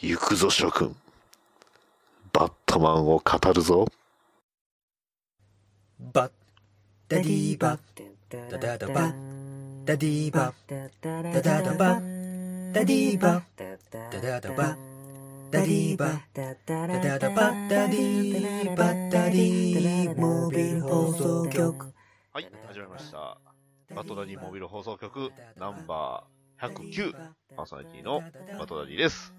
行くぞ諸君。バットマンを語るぞ。バッダディバダダダバダディバダダダバダディバダダダバダディバダダダバダディバダディモビル放送局。はい始まりました。バトダディモビル放送局ナンバー109パーソナリティのバトダディです。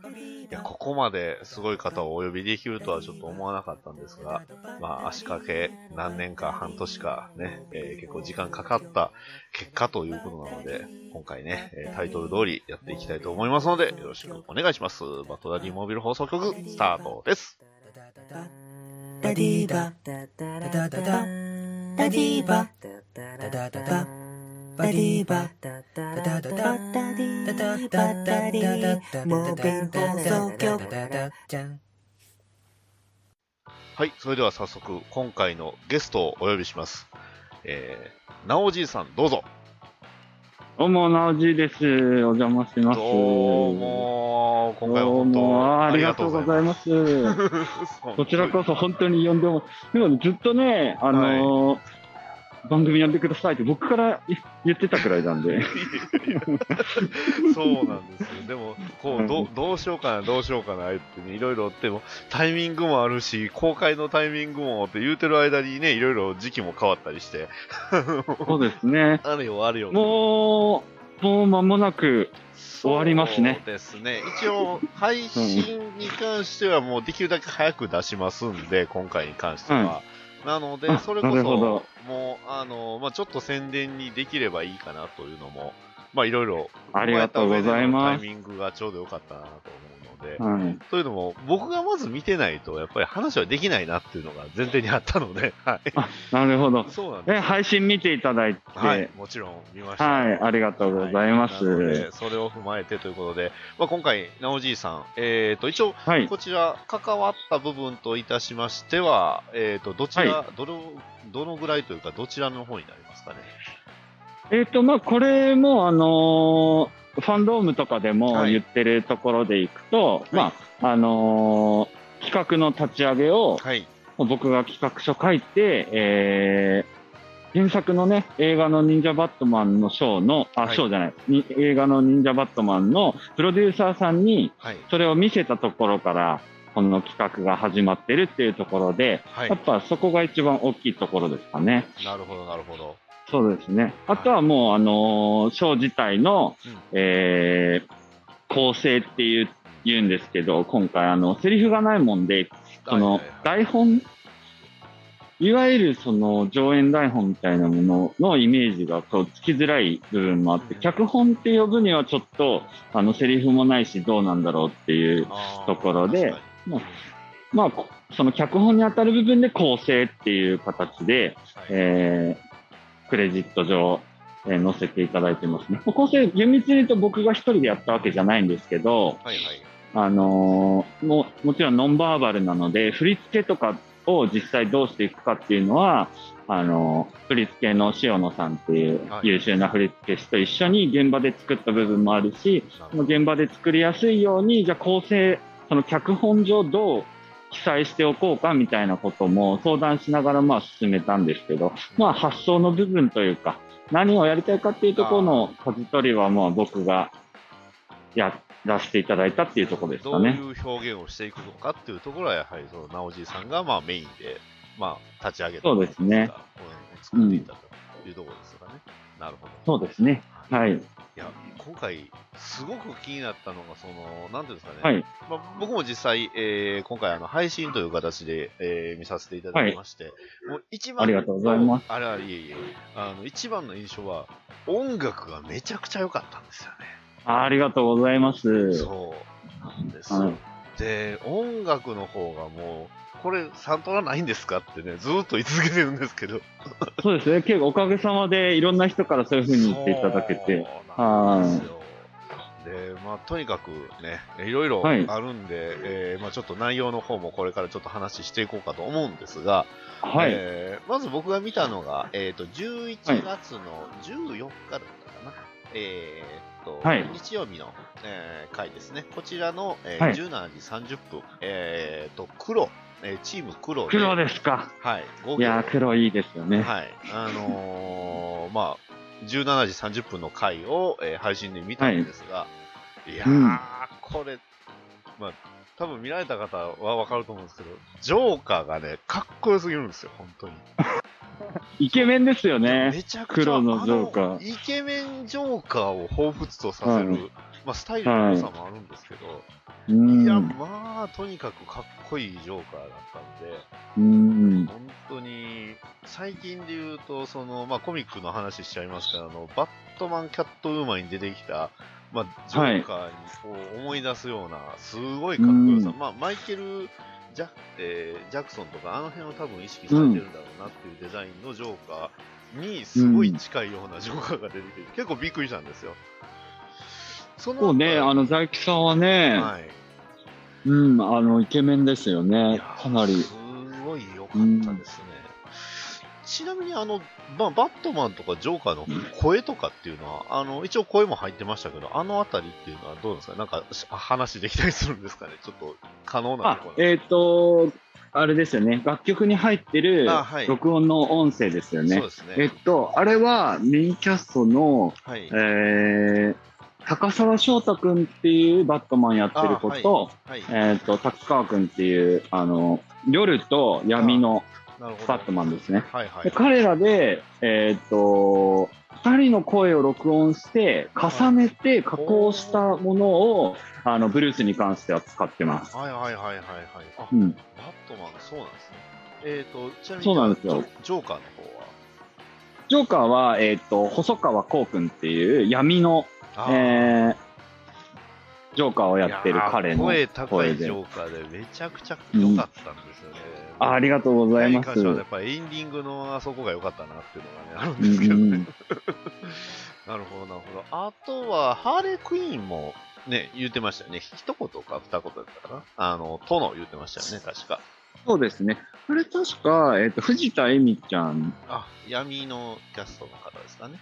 いや、ここまですごい方をお呼びできるとはちょっと思わなかったんですが、まあ、足掛け何年か半年かね、えー結構時間かかった結果ということなので、今回ね、えータイトル通りやっていきたいと思いますので、よろしくお願いします。バトダディモビル放送局、スタートです。ダディバダダダダダディバダダダダバディバダダダダダダディダダダダダモビル放送局はい、それでは早速、今回のゲストをお呼びします。えー、なおじいさん、どうぞ。どうも、なおじいです。お邪魔します。どうも、今回は本当ありがとうございます。こちらこそ本当に呼んでも、でもずっとね、あのー番組呼んでくださいって僕から言言ってたくらいなんで。そうなんですよ。でも、こう、どどうしようかな、どうしようかな、ってね、いろいろっても、タイミングもあるし、公開のタイミングもって言うてる間にね、いろいろ時期も変わったりして、そうですね。あるよ、あるよ。もう、もう間もなく、終わりますねそうですね。一応、配信に関してはもうできるだけ早く出しますんで、今回に関しては。なので、あそれこそなるほど、もう、あの、まあ、ちょっと宣伝にできればいいかなというのも、まあ、いろいろ、ありがとうございます。タイミングがちょうどよかったなと思で、はい。というのも、僕がまず見てないと、やっぱり話はできないなっていうのが前提にあったので、はい。あ、なるほど。そうなんですえ、配信見ていただいて、は、はいい、もちろん見ました。ありがとうございます。はい。でそれを踏まえてということで、まあ、今回、なおじいさん、えー、と、一応、はい。こちら、関わった部分といたしましては、えー、と、どちら、はどの、どのぐらいというか、どちらの方になりますかね？えっ、と、まあ、これも、あのーファンドームとかでもはい言ってるところでいくと、いまあ、あのー企画の立ち上げを、はい。僕が企画書書いて、えー原作のね、映画の忍者バットマンのショーの、あ、はいショーじゃない、に映画の忍者バットマンのプロデューサーさんに、はい。それを見せたところから、この企画が始まってるっていうところで、はいやっ。ぱそこが一番大きいところですかね。なるほど、なるほど。そうですね。あとはもう、あのーショー自体の、うん。えー構成っていう、言うんですけど、今回、あの、セリフがないもんで、その、台本、いわゆるその上演台本みたいなもののイメージがこうつきづらい部分もあって、うん。脚本って呼ぶにはちょっと、あの、セリフもないしどうなんだろうっていう、ところでまあその脚本に当たる部分で構成っていう形で、はい。えークレジット上、えー載せていただいてますね。構成、厳密に言うと僕が一人でやったわけじゃないんですけど、はいはい。あのーもう、もちろんノンバーバルなので、振り付けとかを実際どうしていくかっていうのは、あのー振り付けの塩野さんっていうはい優秀な振り付け師と一緒に現場で作った部分もあるし、その現場で作りやすいように、じゃあ構成、その脚本上どう記載しておこうかみたいなことも相談しながらまあ進めたんですけど、まあ発想の部分というか、何をやりたいかっていうところの舵取りはまあ僕がやらせていただいたっていうところですどういかね。う表現をしていくのかっていうところは、やはり、その、なおじいさんが、まあ、メインで、まあ、立ち上げたそうですね。うん作っていたというところですかね。なるほど。そうですね。はい。いや、今回、すごく気になったのが、その、なんていうんですかね。はい。まあ、僕も実際、えー今回、あの、配信という形で、えー見させていただきまして、もう一番ありがとうございますあれあれ、いえいえ、あの、一番の印象は、音楽がめちゃくちゃ良かったんですよね。ありがとうございます。そうなんです。はいで、音楽の方がもう、これ、サントラないんですかってね、ずーっと言い続けてるんですけど。そうですね。結構おかげさまでいろんな人からそういうふうに言っていただけて。そうなんでまあ、とにかくね、いろいろあはいるんで、えーまあ、ちょっと内容の方もこれからちょっと話していこうかと思うんですが、はい。えーまず僕が見たのが、えっ、と、11月の14日だったかな。えーっと、はい日曜日の、えー回ですね。こちらの、えーはい17時30分、えーっと、黒、えーチーム黒で、黒ですか。はい、5いやー、黒いいですよね。はい。あのー まあ、17時30分の回を、えー配信で見たんですが、い、やー、うんこれ、まあ、多分見られた方はわかると思うんですけど、ジョーカーがね、かっこよすぎるんですよ、本当に。イケメンですよね。めちゃくちゃ、黒のジョーカーイケメンジョーカーを彷彿とさせる、はいまあ、スタイルの良さもあるんですけど、ういや、ん。まあ、とにかくかっこいいジョーカーだったんで、うん。本当に、最近で言うと、その、まあ、コミックの話しちゃいますけど、あの、バットマン、キャットウーマンに出てきた、まあ、ジョーカーにこう思い出すような、すごいかっこよさ、うんまあ、マイケル・ジャ,、えージャクソンとか、あの辺を多分意識されてるんだろうなっていうデザインのジョーカーに、すごい近いようなジョーカーが出てきて、結構びっくりしたんですよ。そそうね、あの、財木さんはね、はい。うん、あの、イケメンですよいねや。かなり。すごい良かったですね。ちなみにあの、まあ、バットマンとかジョーカーの声とかっていうのは、あの、一応声も入ってましたけど、あのあたりっていうのはどうですか？なんかし話できたりするんですかね？ちょっと可能なあところ、えっ、と、あれですよね。楽曲に入ってる録音の音声ですよね。そうですね。えっと、あれはメインキャストの、はい。えー、高沢翔太くんっていうバットマンやってる子と、はい。えっと、達川くんっていう、あの、夜と闇の。バットマンですね。はいはい。で彼らで、えっと、二人の声を録音して、重ねて加工したものを、あの、ブルースに関しては使ってます。はいはいはいはいはい。あ、うん。バットマン、そうなんですね。えっ、と、ちなみに、そうなんですよジョーカーの方は？ジョーカーは、えっ、と、細川こうくんっていう闇の、えー、ジョーカーをやってる彼の声高いジ。ョーカーでめちゃくちゃ良かったんですよね。あありがとうございます。やっぱりエンディングのあそこが良かったなっていうのがね、あるんうですけどね。んうん、なるほど、なるほど。あとは、ハーレークイーンもね、言ってましたよね。一言か二言だったかな。あの、殿言ってましたよね、確か。そうですね。あれ確か、えっ、と、藤田恵美ちゃん。あ、闇のキャストの方ですかね。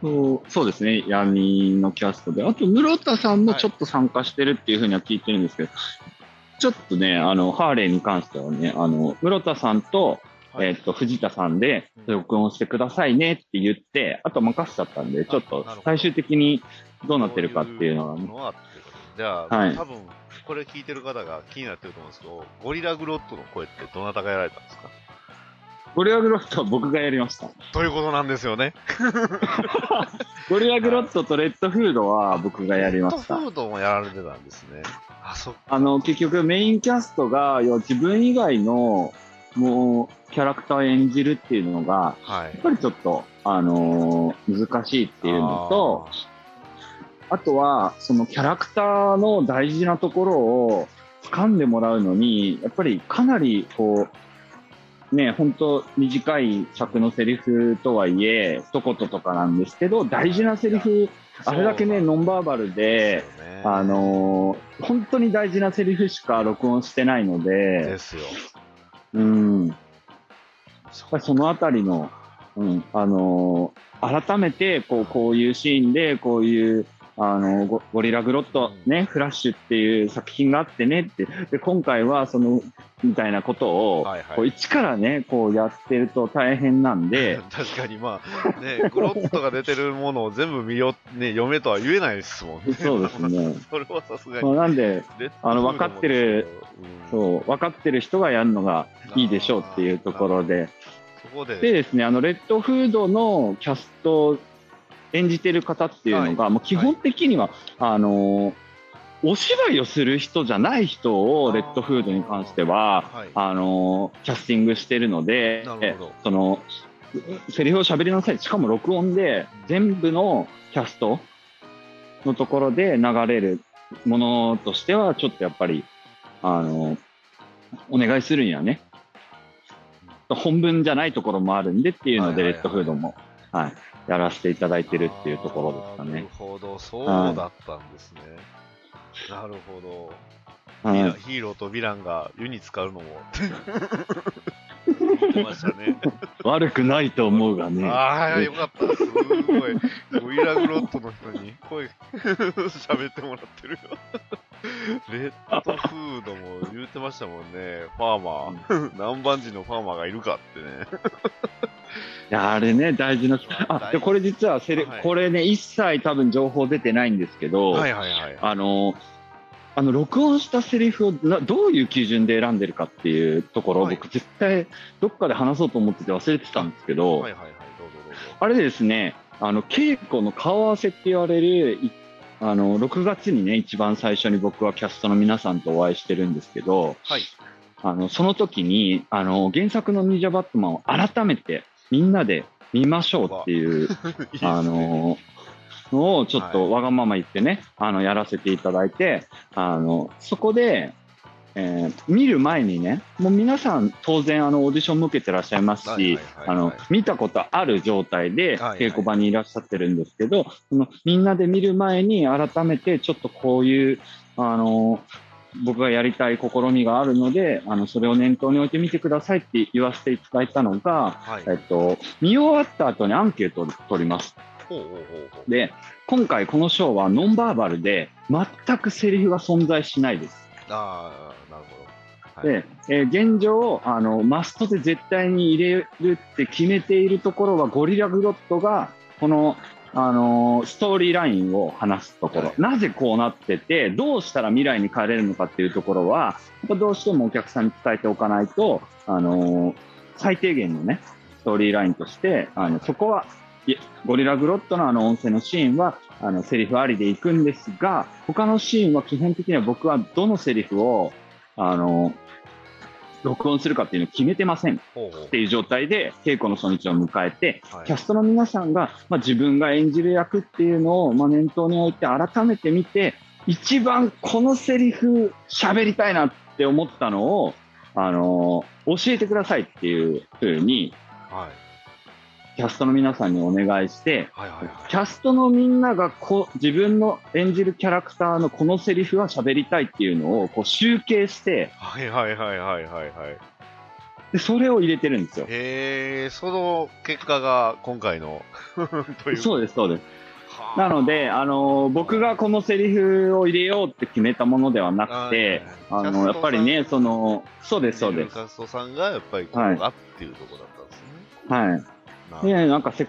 そう。そうですね。闇のキャストで。あと、室田さんもちょっと参加してるっていうふうには聞いてるんですけど、ちょっとね、あの、ハーレーに関してはね、あの、室田さんと、はい。えっ、と、藤田さんでうん。録音してくださいねって言って、あと任せちゃったんで、ちょっと最終的にどうなってるかっていうのはね。じゃあ、はい。多分、これ聞いてる方が気になってると思うんですけど、ゴリラグロットの声ってどなたがやられたんですか？ゴリラグロットは僕がやりました。ということなんですよね。ゴリラグロットとレッドフードは僕がやりましたレッ。ドフードもやられてたんですね。あ、そ。あの、結局メインキャストが、要は自分以外の、もう、キャラクターを演じるっていうのが、はいやっ。ぱりちょっと、あのー難しいっていうのと、あとは、そのキャラクターの大事なところを掴んでもらうのに、やっぱりかなり、こう、ね、本当短い尺のセリフとはいえ、一言とかなんですけど、大事なセリフ、あれだけね、ノンバーバルで、ね。あのー本当に大事なセリフしか録音してないのでで、すよ。うん、やっぱりそのあたりの、うん、あのー改めて、こう、こういうシーンで、こういう、あのゴ、ゴリラグロット、ね、フラッシュっていう作品があってねって、で、今回はその、みたいなことを、はいはい。こう一からね、こうやってると大変なんで、確かにまあ、ね、グロットが出てるものを全部見よ、ね、読めとは言えないですもんね。そうですね。それはさすがまあ、に。なんで、あの分かってる、うんそう、分かってる人がやるのがいいでしょうっていうところで、そこで、でですね、あの、レッドフードのキャストを演じてる方っていうのが、はい。もう基本的には、あのーお芝居をする人じゃない人を、レッドフードに関しては、はい。あのーキャスティングしてるのでその、セリフを喋りなさい。しかも録音で、全部のキャストのところで流れるものとしては、ちょっとやっぱり、あのーお願いするにはね、本文じゃないところもあるんでっていうので、はいはいはい。レッドフードも、はい、やらせていただいてるっていうところですかあーなるね。ほど、そうだったんですね。なるほど。はいヒーローとヴィランが湯に浸かるのも。言ってましたね。悪くないと思うがね。ああ、よかった。すごい。ゴリラグロットの人に声 喋ってもらってるよ。レッドフードも言ってましたもんね。ファーマー。南蛮人のファーマーがいるかってね。いや、あれね、大事な。あ、で、これ実はセレ、はいこれね、一切多分情報出てないんですけど、はいはいはい。あの、あの、録音したセリフをなどういう基準で選んでるかっていうところを、はい僕絶対どっかで話そうと思ってて忘れてたんですけど、はいはいはい。どうぞどうぞ。あれですね、あの、稽古の顔合わせって言われる、いあの、6月にね、一番最初に僕はキャストの皆さんとお会いしてるんですけど、はい。あの、その時に、あの、原作の忍者バットマンを改めてみんなで見ましょうっていう、あの、のをちょっとわがまま言ってね、あの、やらせていただいて、あの、そこで、えー見る前にね、もう皆さん当然あのオーディションも受けてらっしゃいますしはいはいはい、はい。あの、見たことある状態ではいはい。稽古場にいらっしゃってるんですけど、そのみんなで見る前に改めてちょっとこういう、あの、僕がやりたい試みがあるので、あの、それを念頭に置いてみてくださいって言わせていただいたのが、はい。えっと、見終わった後にアンケートを取ります。で、今回このショーはノンバーバルで全くセリフが存在しないです。ああ、なるほど。はい、で、えー現状あの、マストで絶対に入れるって決めているところはゴリラグロットがこの、あのーストーリーラインを話すところ、はい。なぜこうなっててどうしたら未来に帰れるのかっていうところはどうしてもお客さんに伝えておかないと、あのー最低限のねストーリーラインとしてあのそこはゴリラグロットのあの音声のシーンはあのセリフありで行くんですが他のシーンは基本的には僕はどのセリフをあの録音するかっていうのを決めてません。っていう状態で稽古の初日を迎えて、はい。キャストの皆さんが、まあ、自分が演じる役っていうのを、まあ、念頭に置いて改めて見て一番このセリフ喋りたいなって思ったのを、あの教えてくださいっていうふうにはい。キャストの皆さんにお願いしてはいはいはい。キャストのみんながこう自分の演じるキャラクターのこのセリフは喋りたいっていうのをこう集計してはいはいはいはいはいはい。でそれを入れてるんですよ。へえ、その結果が今回の という。そうです、そうです。はあなので、あの僕がこのセリフを入れようって決めたものではなくて、あのやっぱりね、その、そうです、そうです。カストさんがやっぱりここがっていうところだったんですね。はい。な。るほどで、なんかせ、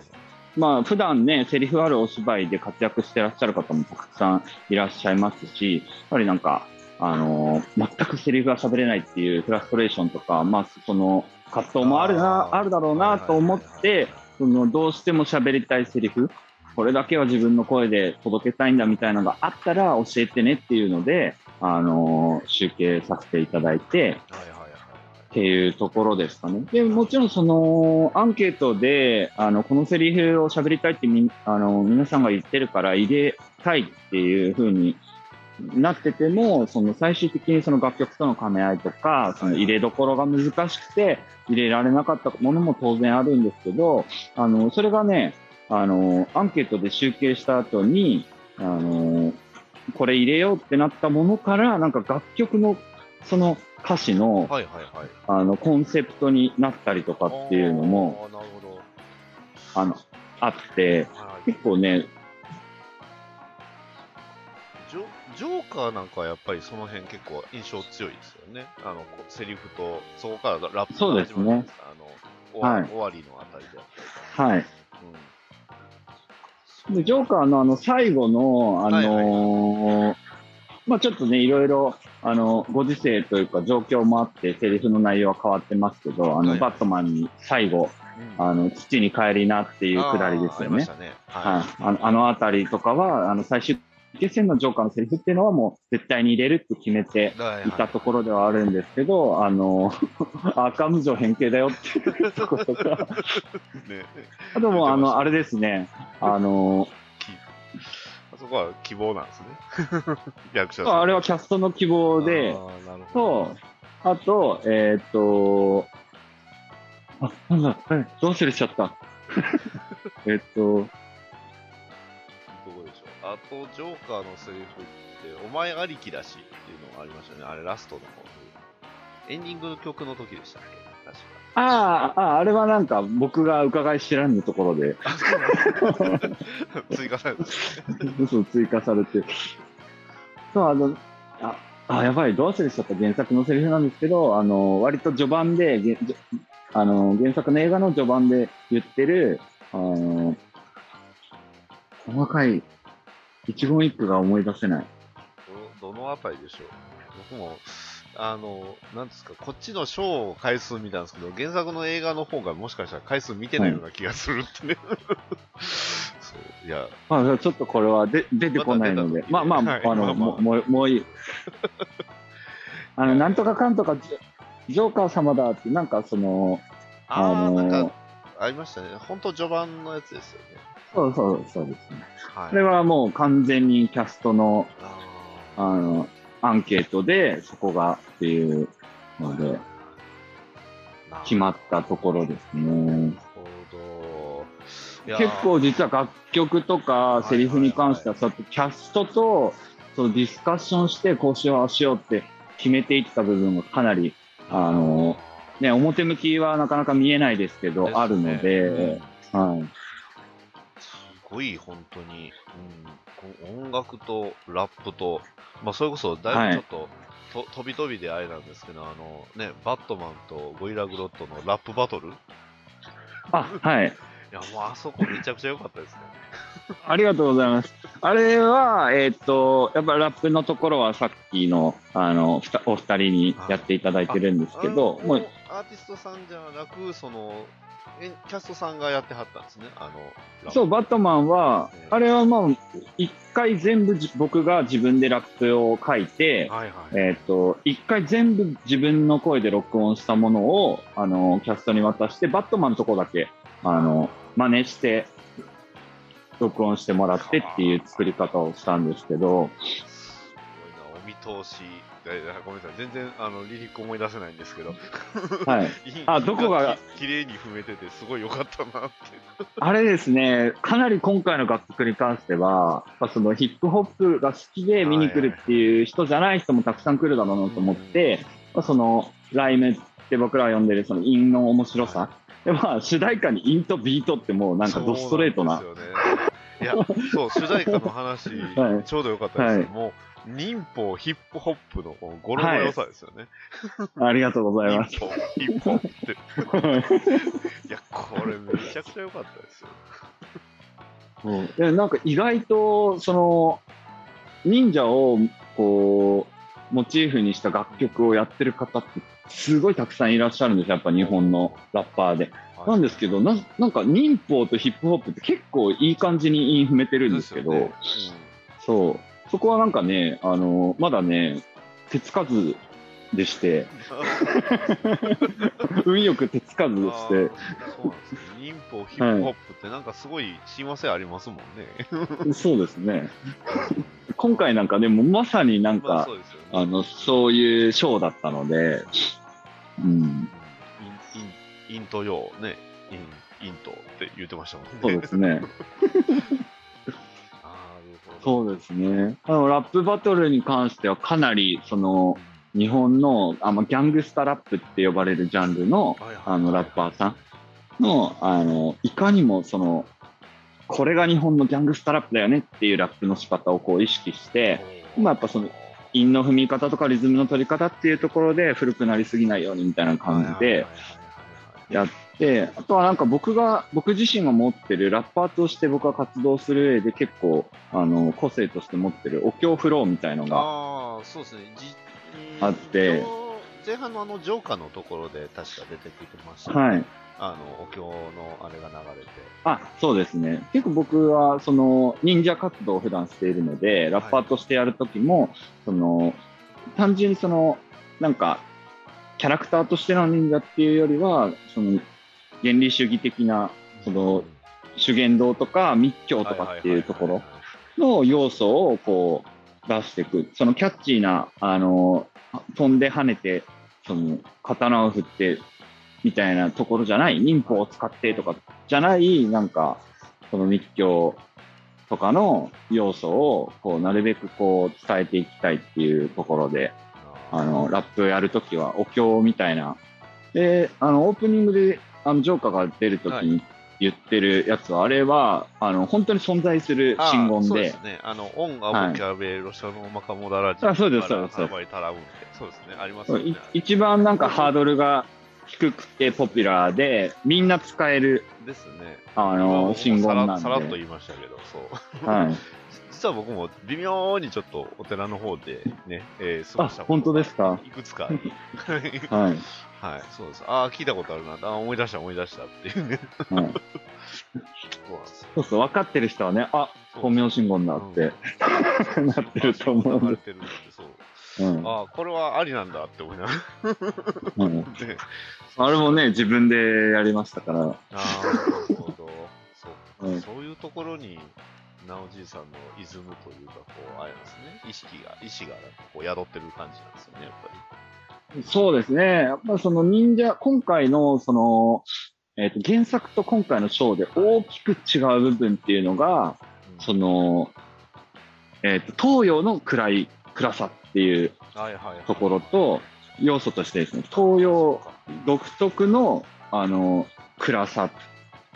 まあ、普段ね、セリフあるお芝居で活躍してらっしゃる方もたくさんいらっしゃいますし、やっぱりなんか、あの全くセリフが喋れないっていうフラストレーションとか、まあ、その、葛藤もあるな、あるだろうなと思って、その、どうしても喋りたいセリフ、これだけは自分の声で届けたいんだみたいなのがあったら教えてねっていうので、あの集計させていただいて、っていうところですかね。で、もちろんそのアンケートで、あの、このセリフを喋りたいってみ、あの、皆さんが言ってるから入れたいっていう風になってても、その最終的にその楽曲との兼ね合いとか、その入れどころが難しくて入れられなかったものも当然あるんですけど、あの、それがね、あの、アンケートで集計した後に、あの、これ入れようってなったものから、なんか楽曲のその歌詞の、はいはいはい。あの、コンセプトになったりとかっていうのも、あー。なるほど。あの、あって、はい結構ね、ジョジョーカーなんかはやっぱりその辺結構印象強いですよね。あの、セリフと、そこからラップそうですねが始まるんですあの、終わ,、はい終わりのあたりであったりはい。うんで、ジョーカーのあの、最後の、あのはいはいーまあちょっとね、いろいろ、あの、ご時世というか状況もあって、セリフの内容は変わってますけど、あの、はい。バットマンに最後、うん。あの、土に帰りなっていうくだりですよね。あね。はい。は。あのあのあたりとかは、あの、最終決戦のジョーカーのセリフっていうのはもう絶対に入れるって決めてい。はい。いたところではあるんですけど、あの、アーカム城変形だよっていうところとか、ね、あともう、あの、あれですね、あの、あそこは希望なんですね。役者さん。あれはキャストの希望であ、ーなるほどと、あと、えーっと、あ、なんだ、えどう忘れしちゃった。えっと、どこでしょう？あと、ジョーカーのセリフって、お前ありきだしっていうのがありましたね。あれ、ラストの方エンディングの曲の時でしたっけ？確か。ああ、ああれはなんか僕が伺い知らぬところで、追加されたんですね。嘘追加されて。そう、あの、あ、あやばい、どう忘れしちゃった原作のセリフなんですけど、あの、割と序盤で、あの、原作の映画の序盤で言ってる、あの、細かい一言一句が思い出せない。どどのあたりでしょう僕も、あの、なんですか、こっちのショー回数見たんですけど、原作の映画の方がもしかしたら回数見てないような気がするってね。そう、いや、まあ、ちょっとこれはで出てこないので、まあまあ、はいあの、まあまあもうもう、いい。あの、なんとかかんとか、ジョジョーカー様だって、なんかその、あのーなんか、ありましたね。本当序盤のやつですよね。そうそう、そうですね。はい。これはもう完全にキャストの、ああの、アンケートで、そこがっていうので、ー決まったところですね。結構実は楽曲とかセリフに関しては、そうやってキャストとそうディスカッションして、こうしよう、しようって決めていった部分がかなり、あのね、表向きはなかなか見えないですけど、ね。あるので、はい。すごい、本当に、うん、音楽とラップと、まあ、それこそ、だいぶちょっと、と飛び飛びであれなんですけど、あの、ね、バットマンとゴリラグロットのラップバトル？いあ、はい。や、もうあそこめちゃくちゃ良かったですね。ありがとうございます。あれは、えーっと、やっぱラップのところはさっきの、あの、ふたお二人にやっていただいてるんですけど、あのもう、アーティストさんじゃなく、その、えキャストさんがやってはったんですね、あの、そう、バットマンはえ、あれはまあ、一回全部じ僕が自分でラップを書いて、はいはい。えーっと、一回全部自分の声で録音したものを、あの、キャストに渡して、バットマンのとこだけ、あの、真似して、録音してもらってっていう作り方をしたんですけど、すごいな、お見通し。ごめんなさい、全然あのリリック思い出せないんですけど、はい。あどこが？ききれいに踏めてて、すごい良かったなって。あれですね、かなり今回の楽曲に関しては、やっぱそのヒップホップが好きで見に来るっていう人じゃない人もたくさん来るだろうなと思って、まあそのライムって僕らが呼んでるその韻の面白さ。でまあ、主題歌に韻とビートってもうなんかドストレートな。そうなんですよね。いや、そう、主題歌の話、はいちょうどよかったです、はいもう、民法、ヒップホップの語呂の良さですよね。ありがとうございます。民法、ヒップホップって。いや、これめちゃくちゃ良かったですよ。うんでなんか意外と、その、忍者をこう、モチーフにした楽曲をやってる方って、すごいたくさんいらっしゃるんですよ、やっぱ日本のラッパーで。なんですけど、ななんか忍法とヒップホップって結構いい感じに韻踏めてるんですけど、よねそう、そこはなんかね、あの、まだね、手つかずでして、運よく手つかずでして、そうなんですね。忍法、ヒップホップってなんかすごい親和性ありますもんね。そうですね。今回なんかでもまさになんまあか、そうね。あの、そういうショーだったので、うん、うんイン、イン、イントヨーね、イン、イントって言ってましたもんね。そうですね。そうですね。あの、ラップバトルに関してはかなり、その、日本の、あまあ、ギャングスタラップって呼ばれるジャンルの、あの、ラッパーさんの、あの、いかにもその、これが日本のギャングスタラップだよねっていうラップの仕方をこう意識して、まあやっぱその、韻の踏み方とかリズムの取り方っていうところで古くなりすぎないようにみたいな感じでやって、あとはなんか僕が、僕自身が持ってるラッパーとして僕が活動する上で結構、あの、個性として持ってるお経フローみたいのが、ああ、そうですね。じあって、前半のあの、ジョーカーのところで確か出てきてました、はい。あの、お経のあれが流れて。あ、そうですね。結構僕は、その、忍者活動を普段しているので、ラッパーとしてやるときも、その、単純にその、なんか、キャラクターとしての忍者っていうよりは、その、原理主義的な、その、修験道とか密教とかっていうところの要素をこう出していく。そのキャッチーな、あの、飛んで跳ねて、その、刀を振って、みたいなところじゃない、忍法を使ってとかじゃない、なんか、その密教とかの要素を、こう、なるべくこう、伝えていきたいっていうところで、あの、ラップをやるときは、お経みたいなで、あの、オープニングで、あの、ジョーカーが出るときはいに言ってるやつは、あれは、あの、本当に存在する信言でそうです、ね。あの、オン、アボキャベ、ロシアのマカモダラジあそうですそうですそうですね。ありますね。一番なんかハードルが低くてポピュラーで、みんな使える、ですね。あの、信言なんで。さらっと言いましたけど、そう。はい。実は僕も微妙にちょっとお寺の方でね、えー、過あ、ごした本当ですか？いくつか はい。はい、そうです。ああ、聞いたことあるな。あー思い出した、思い出したっていうね。うなんですよ。そうそう、分かってる人はね、あ、本名信言だって、なってると思う流れてるんで、そう。うんああ、これはありなんだって思いながうん。ら。であれもね、自分でやりましたから。ああ、なるほど。そう、うんそういうところに、なおじいさんのイズムというか、こう、あれなんですね。意識が、意志が、こう、宿ってる感じなんですよね、やっぱり。そうですね。やっぱりその忍者、今回のその、えっ、と、原作と今回のショーで大きく違う部分っていうのが、うんその、えっ、と、東洋の暗い、暗さっていう。ところと、要素としてですね、東洋独特の、あの、暗さ。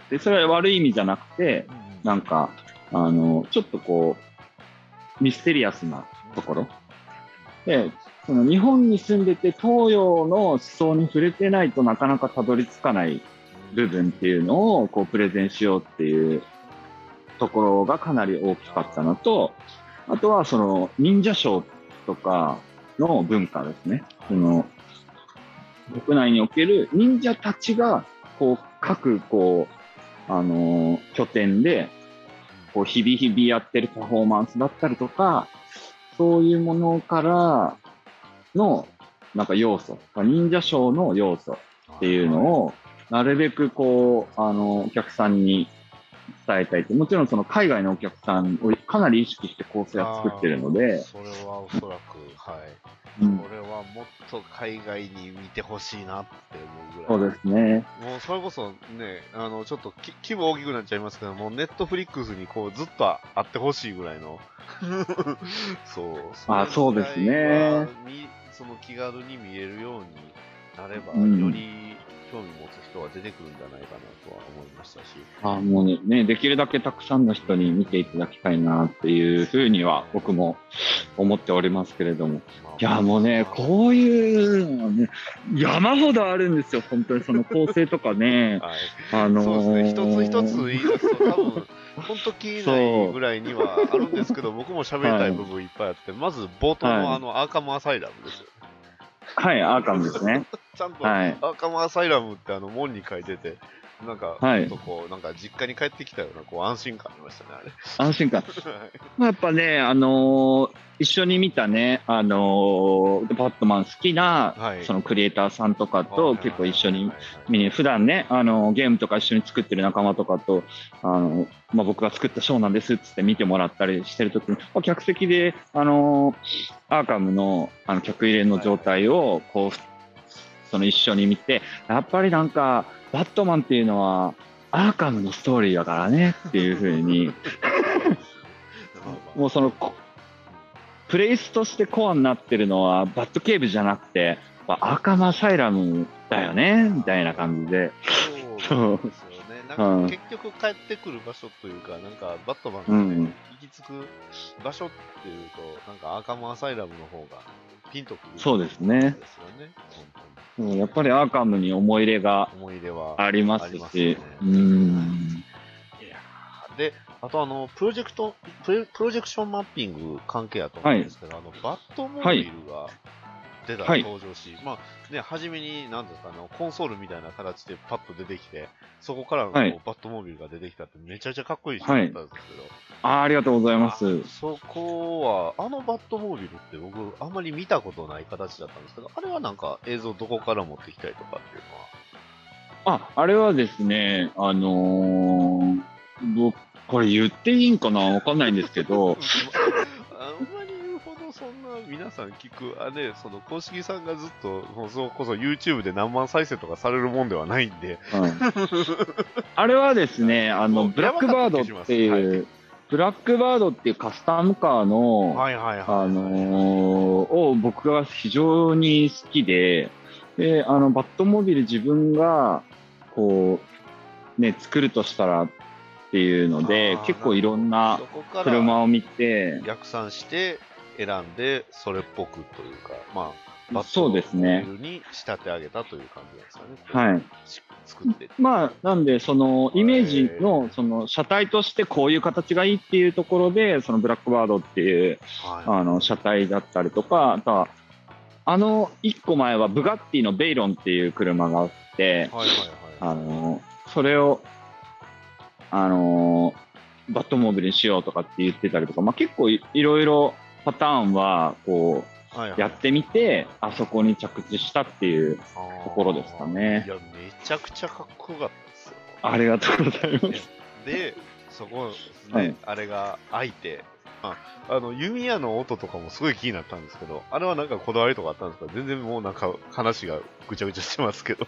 で、それは悪い意味じゃなくて、なんか、あの、ちょっとこう、ミステリアスなところ。で、その日本に住んでて東洋の思想に触れてないとなかなかたどり着かない部分っていうのをこうプレゼンしようっていうところがかなり大きかったのと、あとはその忍者ショーとかの文化ですね。その国内における忍者たちがこう各こう、あの拠点でこう日々日々やってるパフォーマンスだったりとか、そういうものからのなんか要素、忍者ショーの要素っていうのを、なるべくこう、あの、お客さんに伝えたいって、もちろんその海外のお客さんをかなり意識して構成は作ってるので、それはおそらく、はい。うんこれはもっと海外に見てほしいなって思うぐらい。そうですね。もうそれこそね、あの、ちょっとき規模大きくなっちゃいますけど、もうネットフリックスにこうずっとあってほしいぐらいの。そう。あそうですねその気軽に見えるようになれば、うんより興味持つ人が出てくるんじゃないかなとは思いましたし。あもうねね、できるだけたくさんの人に見ていただきたいなっていうふうには僕も思っておりますけれども。まあいや、もうね、こういうのはね、山ほどあるんですよ、本当にその構成とかね。はい。あのーそうですね、一つ一つ言い出すと、多分本当気にないぐらいにはあるんですけど、僕も喋りたい部分いっぱいあって、まず冒頭の、はいあのアーカムアサイラムですよ。はい、アーカムですね。ちゃんと、はいアーカムアサイラムってあの門に書いてて、なんか、はい。こう、なんか実家に帰ってきたようなこう安心感ありましたね、あれ。安心感。まあ、やっぱね、あのー一緒に見たね、あのーバットマン好きな、はい。そのクリエイターさんとかと結構一緒にはいはい。はい見に、普段ね、あのーゲームとか一緒に作ってる仲間とかと、あのーまあ、僕が作ったショーなんですっつって見てもらったりしてるときに、まあ客席で、あのーアーカムのあの客入れの状態を、こう、その一緒に見て、やっぱりなんか、バットマンっていうのは、アーカムのストーリーだからねっていうふうに、もうその、こプレイスとしてコアになってるのは、バットケーブじゃなくて、まあアーカムアサイラムだよね、みたいな感じで。そうですよね。なんうんか結局帰ってくる場所というか、なんかバットマンがうん行き着く場所っていうと、なんかアーカムアサイラムの方がピンとくる。そうですね。ですよね。本うんやっぱりアーカムに思い入れがありますし。よね、うん。で、あとあの、プロジェクト、プロプロジェクションマッピング関係やと思うんですけど、あの、バットモービルが出た、はい。登場し、まあね、初めに、なんですか、あの、コンソールみたいな形でパッと出てきて、そこからこう、はい。バットモービルが出てきたってめちゃくちゃかっこいいだったんですけど、あーありがとうございます。あそこは、あのバットモービルって僕、あんまり見たことない形だったんですけど、あれはなんか映像どこから持ってきたりとかっていうのは、あ、あれはですね、あのー僕、これ言っていいんかなわかんないんですけど、あんまり言うほどそんな皆さん聞く、あね、その公式さんがずっと、それこそ YouTube で何万再生とかされるもんではないんで、はい。あれはですね、あの、ブラックバードっていう、がブラックバードっていうカスタムカーの、はいはいはい。あのーを僕が非常に好きで、で、あの、バットモビル自分が、こう、ね、作るとしたらっていうので結構いろんな車を見て、逆算して選んで、それっぽくというか、まあ、バットそうですねモビルに仕立て上げたという感じですかね。はい。い。作って。まあ、なんで、その、イメージの、その、車体としてこういう形がいいっていうところで、その、ブラックバードっていう、はい。あの、車体だったりとか、あとは、あの、一個前はブガッティのベイロンっていう車があって、はいはいはい。あの、それを、あの、バットモービルにしようとかって言ってたりとか、まあ、結構いいろいろパターンは、こう、やってみて、あそこに着地したっていう、ところですかねいや、めちゃくちゃかっこよかったですよ。ありがとうございます。で、そこ、ねはいあれが開いて、ああの、弓矢の音とかもすごい気になったんですけど、あれはなんかこだわりとかあったんですか？全然もうなんか話がぐちゃぐちゃしてますけど。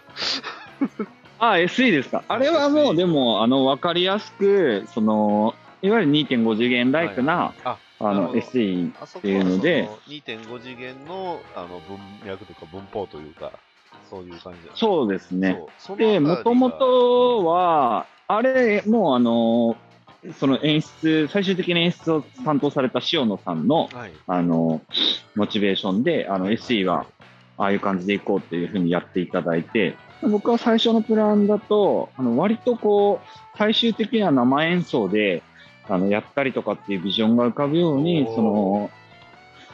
あ、SE ですか？あれはもう、でも、あの、わかりやすく、その、いわゆる2.5次元ライクな、あ、あの、SE。っていうのではその2.5次元のあの文脈とか文法というか、そういう感じなんそうですね。で、もとも、とそは、あれ、もうあの、その演出、最終的に演出を担当された塩野さんの、のはい。あの、モチベーションで、あの、SE は、ああいう感じでいこうっていうふうにやっていただいて、僕は最初のプランだと、あの、割とこう、最終的な生演奏で、あの、やったりとかっていうビジョンが浮かぶようにその、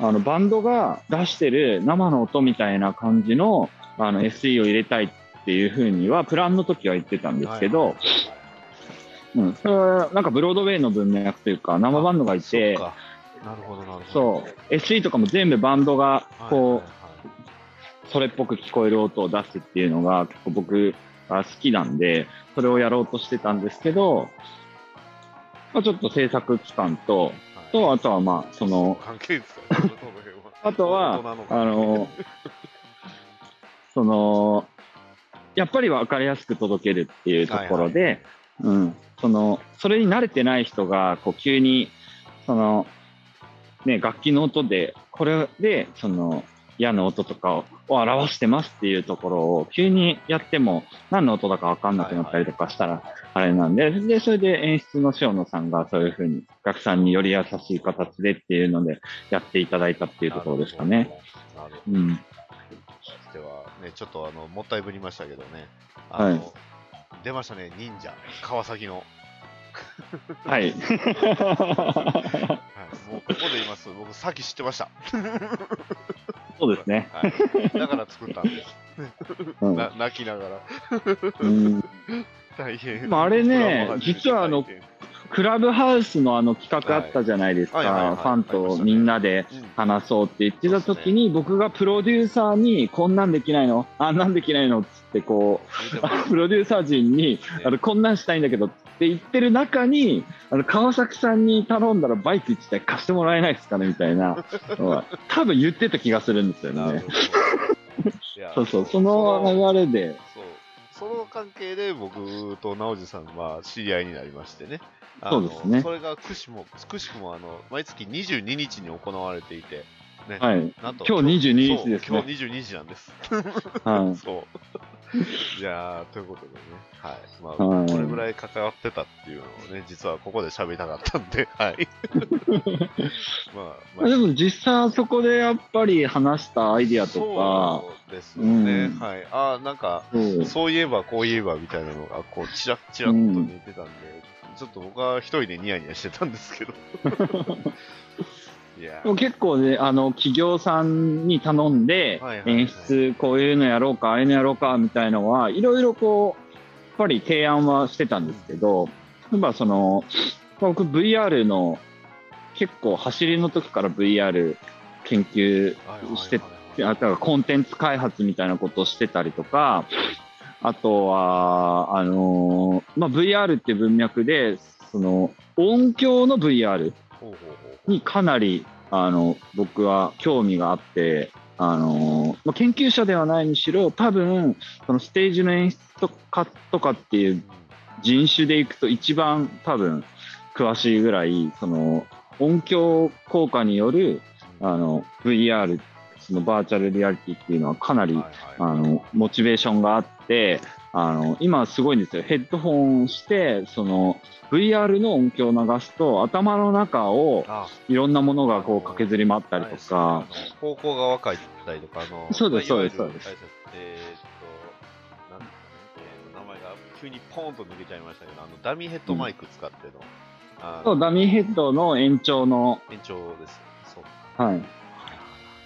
あの、バンドが出してる生の音みたいな感じの、あの、SE を入れたいっていうふうには、プランの時は言ってたんですけど、はいはい。うん、それはなんかブロードウェイの文脈というか、生バンドがいて、なるほど、なるほど。そう、SE とかも全部バンドがはいこう、それっぽく聞こえる音を出すっていうのが結構僕が好きなんで、それをやろうとしてたんですけど、まあ、ちょっと制作期間と、はい。と、あとはまあ、その、関係ですかねあとはあの、その、やっぱり分かりやすく届けるっていうところで、うん、その、それに慣れてない人が、こう、急に、その、ね、楽器の音で、これで、その、矢の音とかを表してますっていうところを急にやっても何の音だか分かんなくなったりとかしたらあれなんで、で、それで演出の塩野さんがそういうふうにお客さんにより優しい形でっていうのでやっていただいたっていうところですかね。ではね、ちょっとあの、もったいぶりましたけどね。はい出ましたね、忍者、川崎の。はい。はい、もうここで言います。僕、さっき知ってました。そうですね。はい、だから作ったんです。うん。な泣きながら。うん。大変。まああれね実はあのクラブハウスのあの企画あったじゃないですか。ファンとみんなでうん話そうって言ってた時に、僕がプロデューサーに、こんなんできないの？あんなんできないの？っつって、こう、プロデューサー陣に、ね。あの、こんなんしたいんだけどって言ってる中に、あの、川崎さんに頼んだらバイク1台貸してもらえないですかねみたいなのは、多分言ってた気がするんですよね そうそう、その流れで、その関係で僕と直司さんは知り合いになりましてね。そうですねそれがくしも、くしくもあの、毎月22日に行われていて、ね。はい。なんと今日22日ですね今日22日なんです。はい。そう。じゃあ、ということでね。はい。まあ、はいこれぐらい関わってたっていうのをね、実はここで喋りたかったんで、はい。まあ、まあでも実際あそこでやっぱり話したアイディアとそうですよね。うんはい。ああ、なんか、か、そういえばこう言えばみたいなのが、こう、ちらっちらっと見えてたんで、ちょっと僕は一人でニヤニヤしてたんですけど。も結構ね、あの、企業さんに頼んで演出、こういうのやろうか、ああいうのやろうか、みたいのは、いろいろこう、やっぱり提案はしてたんですけど、やっぱその、僕 VR の、結構走りの時から VR 研究してはいあとはコンテンツ開発みたいなことをしてたりとか、あとは、あのーまあ、VR っていう文脈で、その、音響の VR にかなり、あの、僕は興味があって、あのーまあ、研究者ではないにしろ、多分、そのステージの演出とかとかっていうう。人種でいくと一番多分詳しいぐらい、その、音響効果による、あの、VR、そのバーチャルリアリティっていうのはかなり、あの、モチベーションがあって、あの、今すごいんですよ。ヘッドホンして、その、VR の音響を流すと、頭の中をあいろんなものがこう駆けずり回ったりとか、方向が若いったりとか、あの、そうですいわゆるそうですえーっと、なんですかね、えー名前が急にポーンと抜けちゃいましたけど、あの、ダミーヘッドマイク使っての、あのそう、ダミーヘッドの延長の、延長です。そう。はい。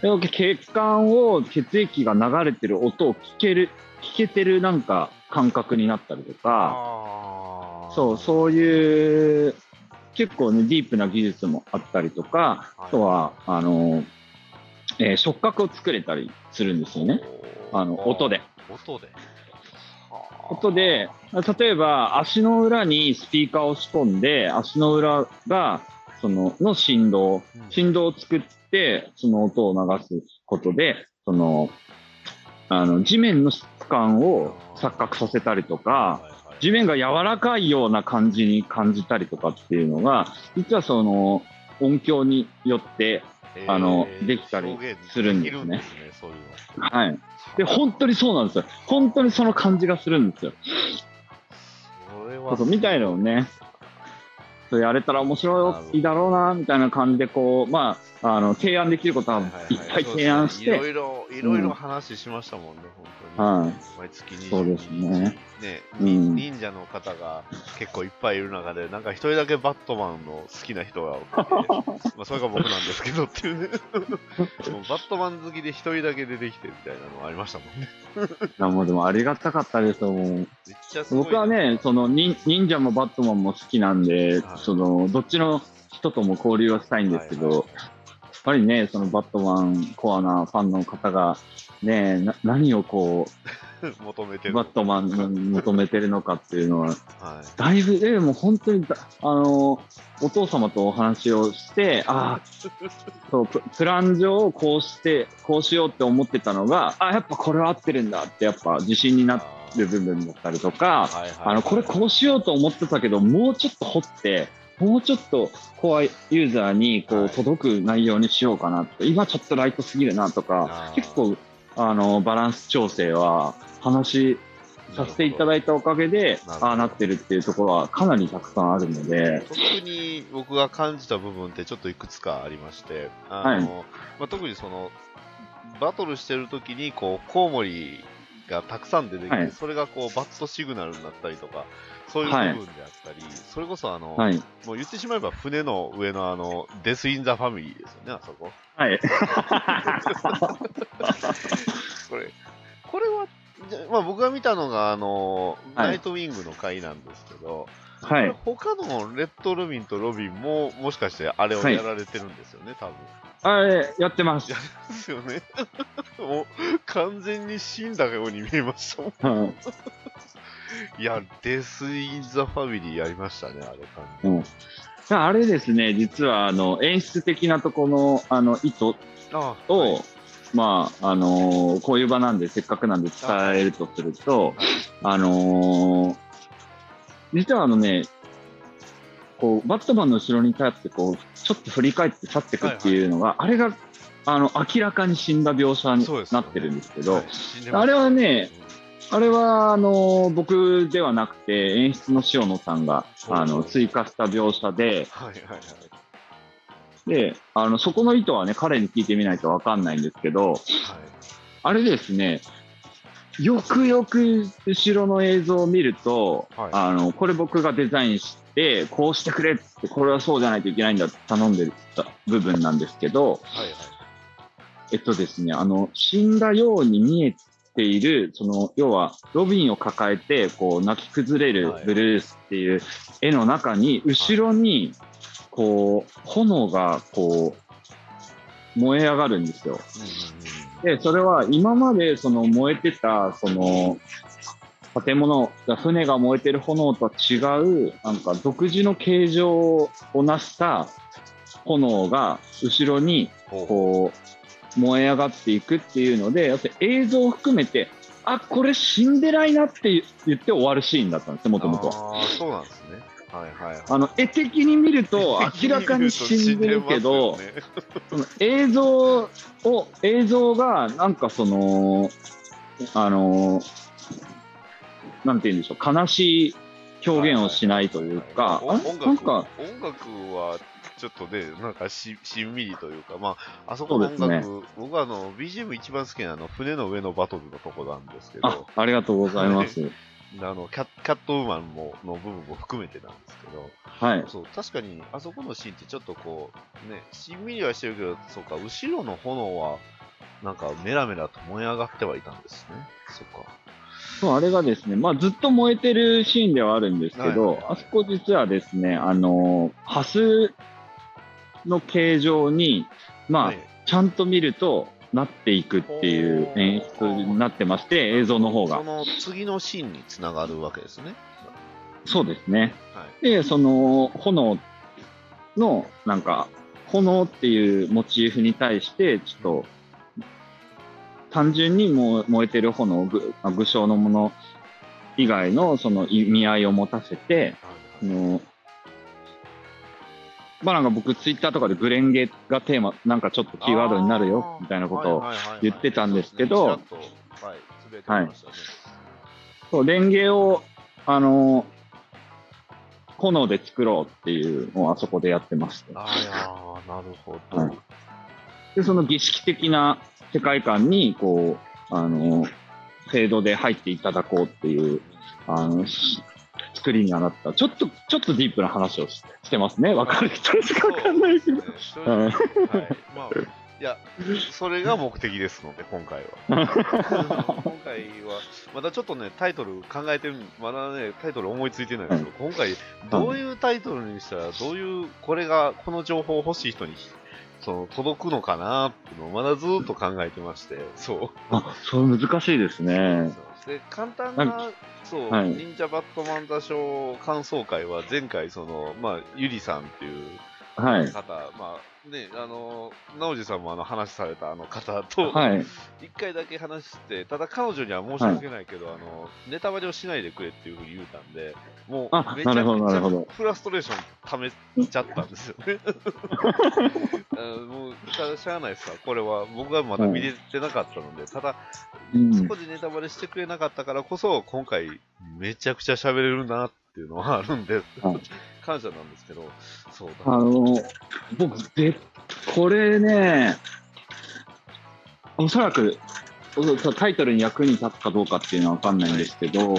で血管を血液が流れてる音を聞ける、聞けてるなんか感覚になったりとか、そう、そういう、結構ね、ディープな技術もあったりとか、あとは、あの、えー触覚を作れたりするんですよね。あの、音で。。音で。音で、例えば足の裏にスピーカーを仕込んで、足の裏が、その、の振動、うん振動を作って、その音を流すことで、その、あの、地面の質感を錯覚させたりとか、地面が柔らかいような感じに感じたりとかっていうのが、実はその音響によって、あのえーできたりするんですね。はい。で、本当にそうなんですよ。本当にその感じがするんですよ。それみたいのをね、そうやれたら面白いだろうな、みたいな感じで、こう、まあ、あの、提案できることはいっぱい提案して、いろいろ、いろいろ話しましたもんね、本当に。はい。毎月22そうですね。ね、うん忍者の方が結構いっぱいいる中で、なんか一人だけバットマンの好きな人が まあそれが僕なんですけどってい うバットマン好きで一人だけ出てきてみたいなのありましたもんね。いやもうでもありがたかったですよ、もう。僕はね、その忍忍者もバットマンも好きなんで、はいそのどっちの人とも交流はしたいんですけど、はいはいやっぱりね、そのバットマンコアなファンの方が、ね、な何をこう、求めてる。バットマンに求めてるのかっていうのは、はい。だいぶ、でも本当にだ、あの、お父様とお話をして、ああ、そうプ、プラン上こうして、こうしようって思ってたのが、あやっぱこれは合ってるんだって、やっぱ自信になる部分だったりとか、あの、これこうしようと思ってたけど、もうちょっと掘って、もうちょっとコアユーザーにこはい。う届く内容にしようかなって、今ちょっとライトすぎるなとか結構、あの、バランス調整は話させていただいたおかげで、ああなってるっていうところはかなりたくさんあるので、特に僕が感じた部分ってちょっといくつかありまして、あのはい。まあ、特にその、バトルしてる時に、こう、コウモリがたくさん出てきて、はいそれがこう、バットシグナルになったりとか、そういう部はい分であったり、それこそあの、はい。もう言ってしまえば船の上のあの、 Death in the Family ですよね、あそこ。はい。これ、これは、まあ僕が見たのが、あの、はいナイトウィングの回なんですけど、はい。他のレッド・ロビンとロビンも、もしかしてあれをはいやられてるんですよね、多分。あれ、やってます。ですよね。もう、完全に死んだように見えましたもん。はいいや、デス・イン・ザ・ファミリーやりましたね、あれ感じ。うんあれですね、実はあの演出的なところのあの意図あを、はいまあ、あのーこういう場なんで、せっかくなんで伝えるとすると、あのー実はあのね、こう、バットマンの後ろに立って、こう、ちょっと振り返って去っていくっていうのが、あれが、あの、明らかに死んだ描写になってるんですけど、はい。あれはね、あれは、あの、僕ではなくて、演出の塩野さんが、あの、追加した描写で、はいはいはい。で、あの、そこの意図はね、彼に聞いてみないとわかんないんですけど、はい。あれですね、よくよく後ろの映像を見ると、はい。あの、これ僕がデザインして、こうしてくれって、これはそうじゃないといけないんだって頼んでた部分なんですけど、はいはい。えっとですね、あの、死んだように見えている、その、要は、ロビンを抱えて、こう、泣き崩れるはいブルースっていう絵の中に、後ろに、こう、炎が、こう、燃え上がるんですよ。で、それは今までその燃えてた、その、建物、船が燃えてる炎とは違う、なんか独自の形状をなした炎が後ろにこう燃え上がっていくっていうので、やっぱり映像を含めて、あ、これ死んでないなって言って終わるシーンだったんですよ、もともと。ああ、そうなんですね。はいはい。あの、絵的に見ると 明らかに死んでるけど、ねその映像を、映像がなんかその、あの、なんて言うんでしょう、悲しい表現をしないというか、あ音楽なんか、音楽はちょっとね、なんかししんみりというか、まあ、あそこの音楽、僕はあの BGM 一番好きなのは船の上のバトルのとこなんですけど、あ、ありがとうございます。あのキャキャットウーマンもの部分も含めてなんですけど、はい。そう確かにあそこのシーンってちょっとこう、ね、しんみりはしてるけど、そうか、後ろの炎は、なんかメラメラと燃え上がってはいたんですね。そっか。そう、あれがですね、まあずっと燃えてるシーンではあるんですけど、はいはいはいあそこ実はですね、あの、ハスの形状に、まあ、はいちゃんと見るとなっていくっていう演出になってまして、映像の方が。その次のシーンにつながるわけですね。そうですね。はい。で、その炎の、なんか、炎っていうモチーフに対して、ちょっと、単純に燃えてる炎、ぐあ具象のもの以外のその意味合いを持たせて、あのまあなんか僕ツイッターとかでグレンゲがテーマ、なんかちょっとキーワードになるよ、みたいなことを、言ってたんですけどはい。そう、レンゲを、あの炎で作ろうっていうのをあそこでやってまして。ああ、なるほど。はいで、その儀式的な世界観に、こう、あの、フェードで入っていただこうっていう、あの、し作りにはなった。ちょっと、ちょっとディープな話をししてますね。わかる人しかわかんないけど。い。まあ、いや、それが目的ですので、今回は。今回は、まだちょっとね、タイトル考えてる、まだね、タイトル思いついてないんですけど、今回、どういうタイトルにしたら、どういう、これが、この情報欲しい人に、その、届くのかなっていうのを、まだずっと考えてまして、そう。あ、それ難しいですね。そうで簡単なな、そう、はい忍者バットマン座賞感想会は前回、その、まあ、ゆりさんっていうはい。方、まあ、ね、あの、直司さんもあの話されたあの方と、はい。一回だけ話して、ただ彼女には申し訳ないけど、あの、ネタバレをしないでくれっていうふうに言うたんで、もあう、めちゃなるほどくちゃなるほどフラストレーション溜めちゃったんですよね。あもう、ただしゃあないですわ。これは、僕はまだ見れてなかったので、ただ、うんそこでネタバレしてくれなかったからこそ、今回、めちゃくちゃ喋れるなっていうのはあるんで、はい感謝なんですけど、そうだ。あの、僕、で、これね、おそらく、タイトルに役に立つかどうかっていうのはわかんないんですけど、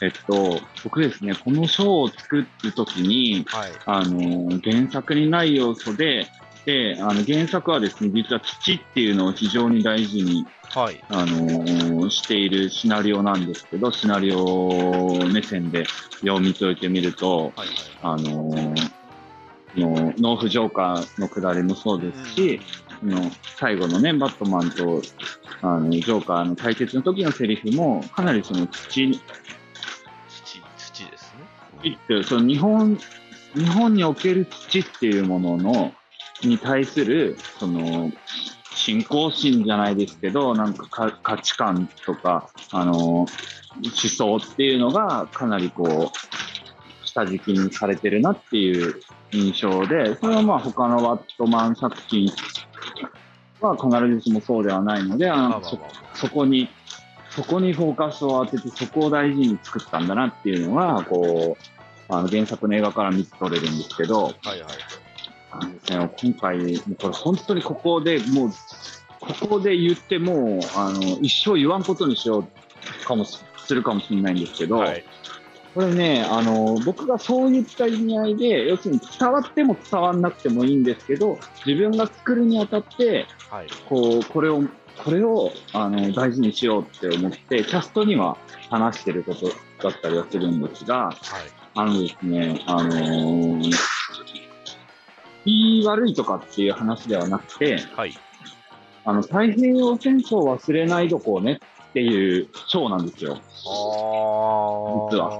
えっと、僕ですね、この章を作るときに、はい。あの、原作にない要素で、で、あの、原作はですね、実は土っていうのを非常に大事に、はい。あのしているシナリオなんですけど、シナリオ目線で読み解いてみると、はい。あのーの農夫ジョーカーのくだりもそうですし、の最後のね、バットマンとあのジョーカーの対決の時のセリフも、かなりその土に、土、土ですね。土ってその日本、日本における土っていうものの、に対する、その、信仰心じゃないですけど、なんかか価値観とか、あの思想っていうのがかなりこう、下敷きにされてるなっていう印象で、それはまあ他のワットマン作品は必ずしもそうではないので、あのそこに、そこにフォーカスを当てて、そこを大事に作ったんだなっていうのが、こう、あの原作の映画から見て取れるんですけど、はいはい。ですね、今回、これ本当にここでもう、ここで言ってもう、あの、一生言わんことにしようかもし、するかもしれないんですけど、はい。これね、あの、僕がそういった意味合いで、要するに伝わっても伝わんなくてもいいんですけど、自分が作るにあたって、はい。こう、これを、これを、あの、大事にしようって思って、キャストには話してることだったりはするんですが、はい。あのですね、あのー、いい悪いとかっていう話ではなくて、はい。あの、太平洋戦争を忘れないどこうねっていう章なんですよ。ああ。実は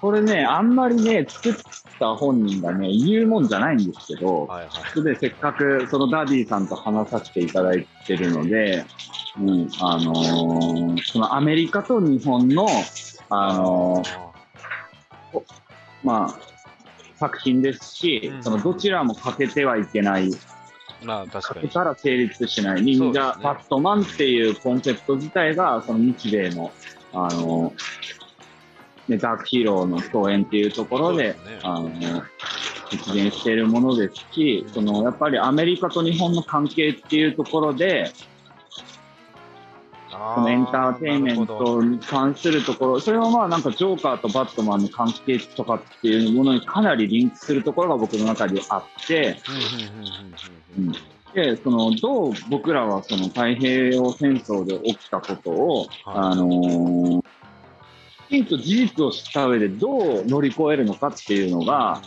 これね、あんまりね、作った本人がね、言うもんじゃないんですけど、はいはい。それでせっかくそのダディさんと話させていただいてるので、うん、あのーそのアメリカと日本の、あのまあ、作品ですしう、ん。そのどちらも欠けてはいけない、まあ、確かに。欠けたら成立しない、忍者、バットマンっていうコンセプト自体が、その日米の、あの、ね、ダークヒーローの共演っていうところで、ですね。あの、実現しているものですし、その、やっぱりアメリカと日本の関係っていうところで、あこのエンターテインメントに関するところ、それはまあなんかジョーカーとバットマンの関係とかっていうものにかなりリンクするところが僕の中であって、うんで、その、どう僕らはその太平洋戦争で起きたことを、はいあのーきちんと事実を知った上でどう乗り越えるのかっていうのが、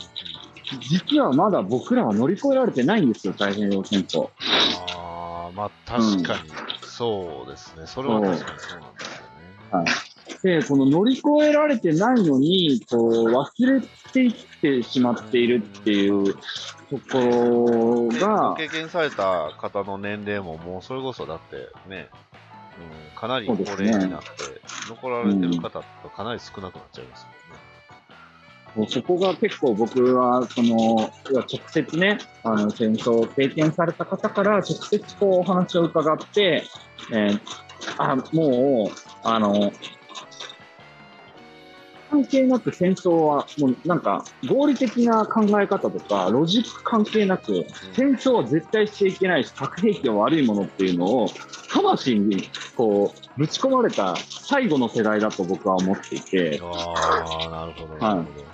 実はまだ僕らは乗り越えられてないんですよ、太平洋戦争。ああ、まあ確かに、そうですね。それは確かにそうなんですよね。で、この乗り越えられてないのに、こう、忘れていってしまっているっていうところでがご、経験された方の年齢ももうそれこそだってね、うん、かなり高齢になって、残られてる方ってかなり少なくなっちゃいますね。そこが結構僕は、その、直接ね、あの、戦争を経験された方から直接こうお話を伺って、えーあ、もう、あの、関係なく戦争は、もうなんか、合理的な考え方とか、ロジック関係なく、戦争は絶対しちゃいけないし、核兵器は悪いものっていうのを、魂に、こう、ぶち込まれた最後の世代だと僕は思っていて、ああ、なるほど、なるほど。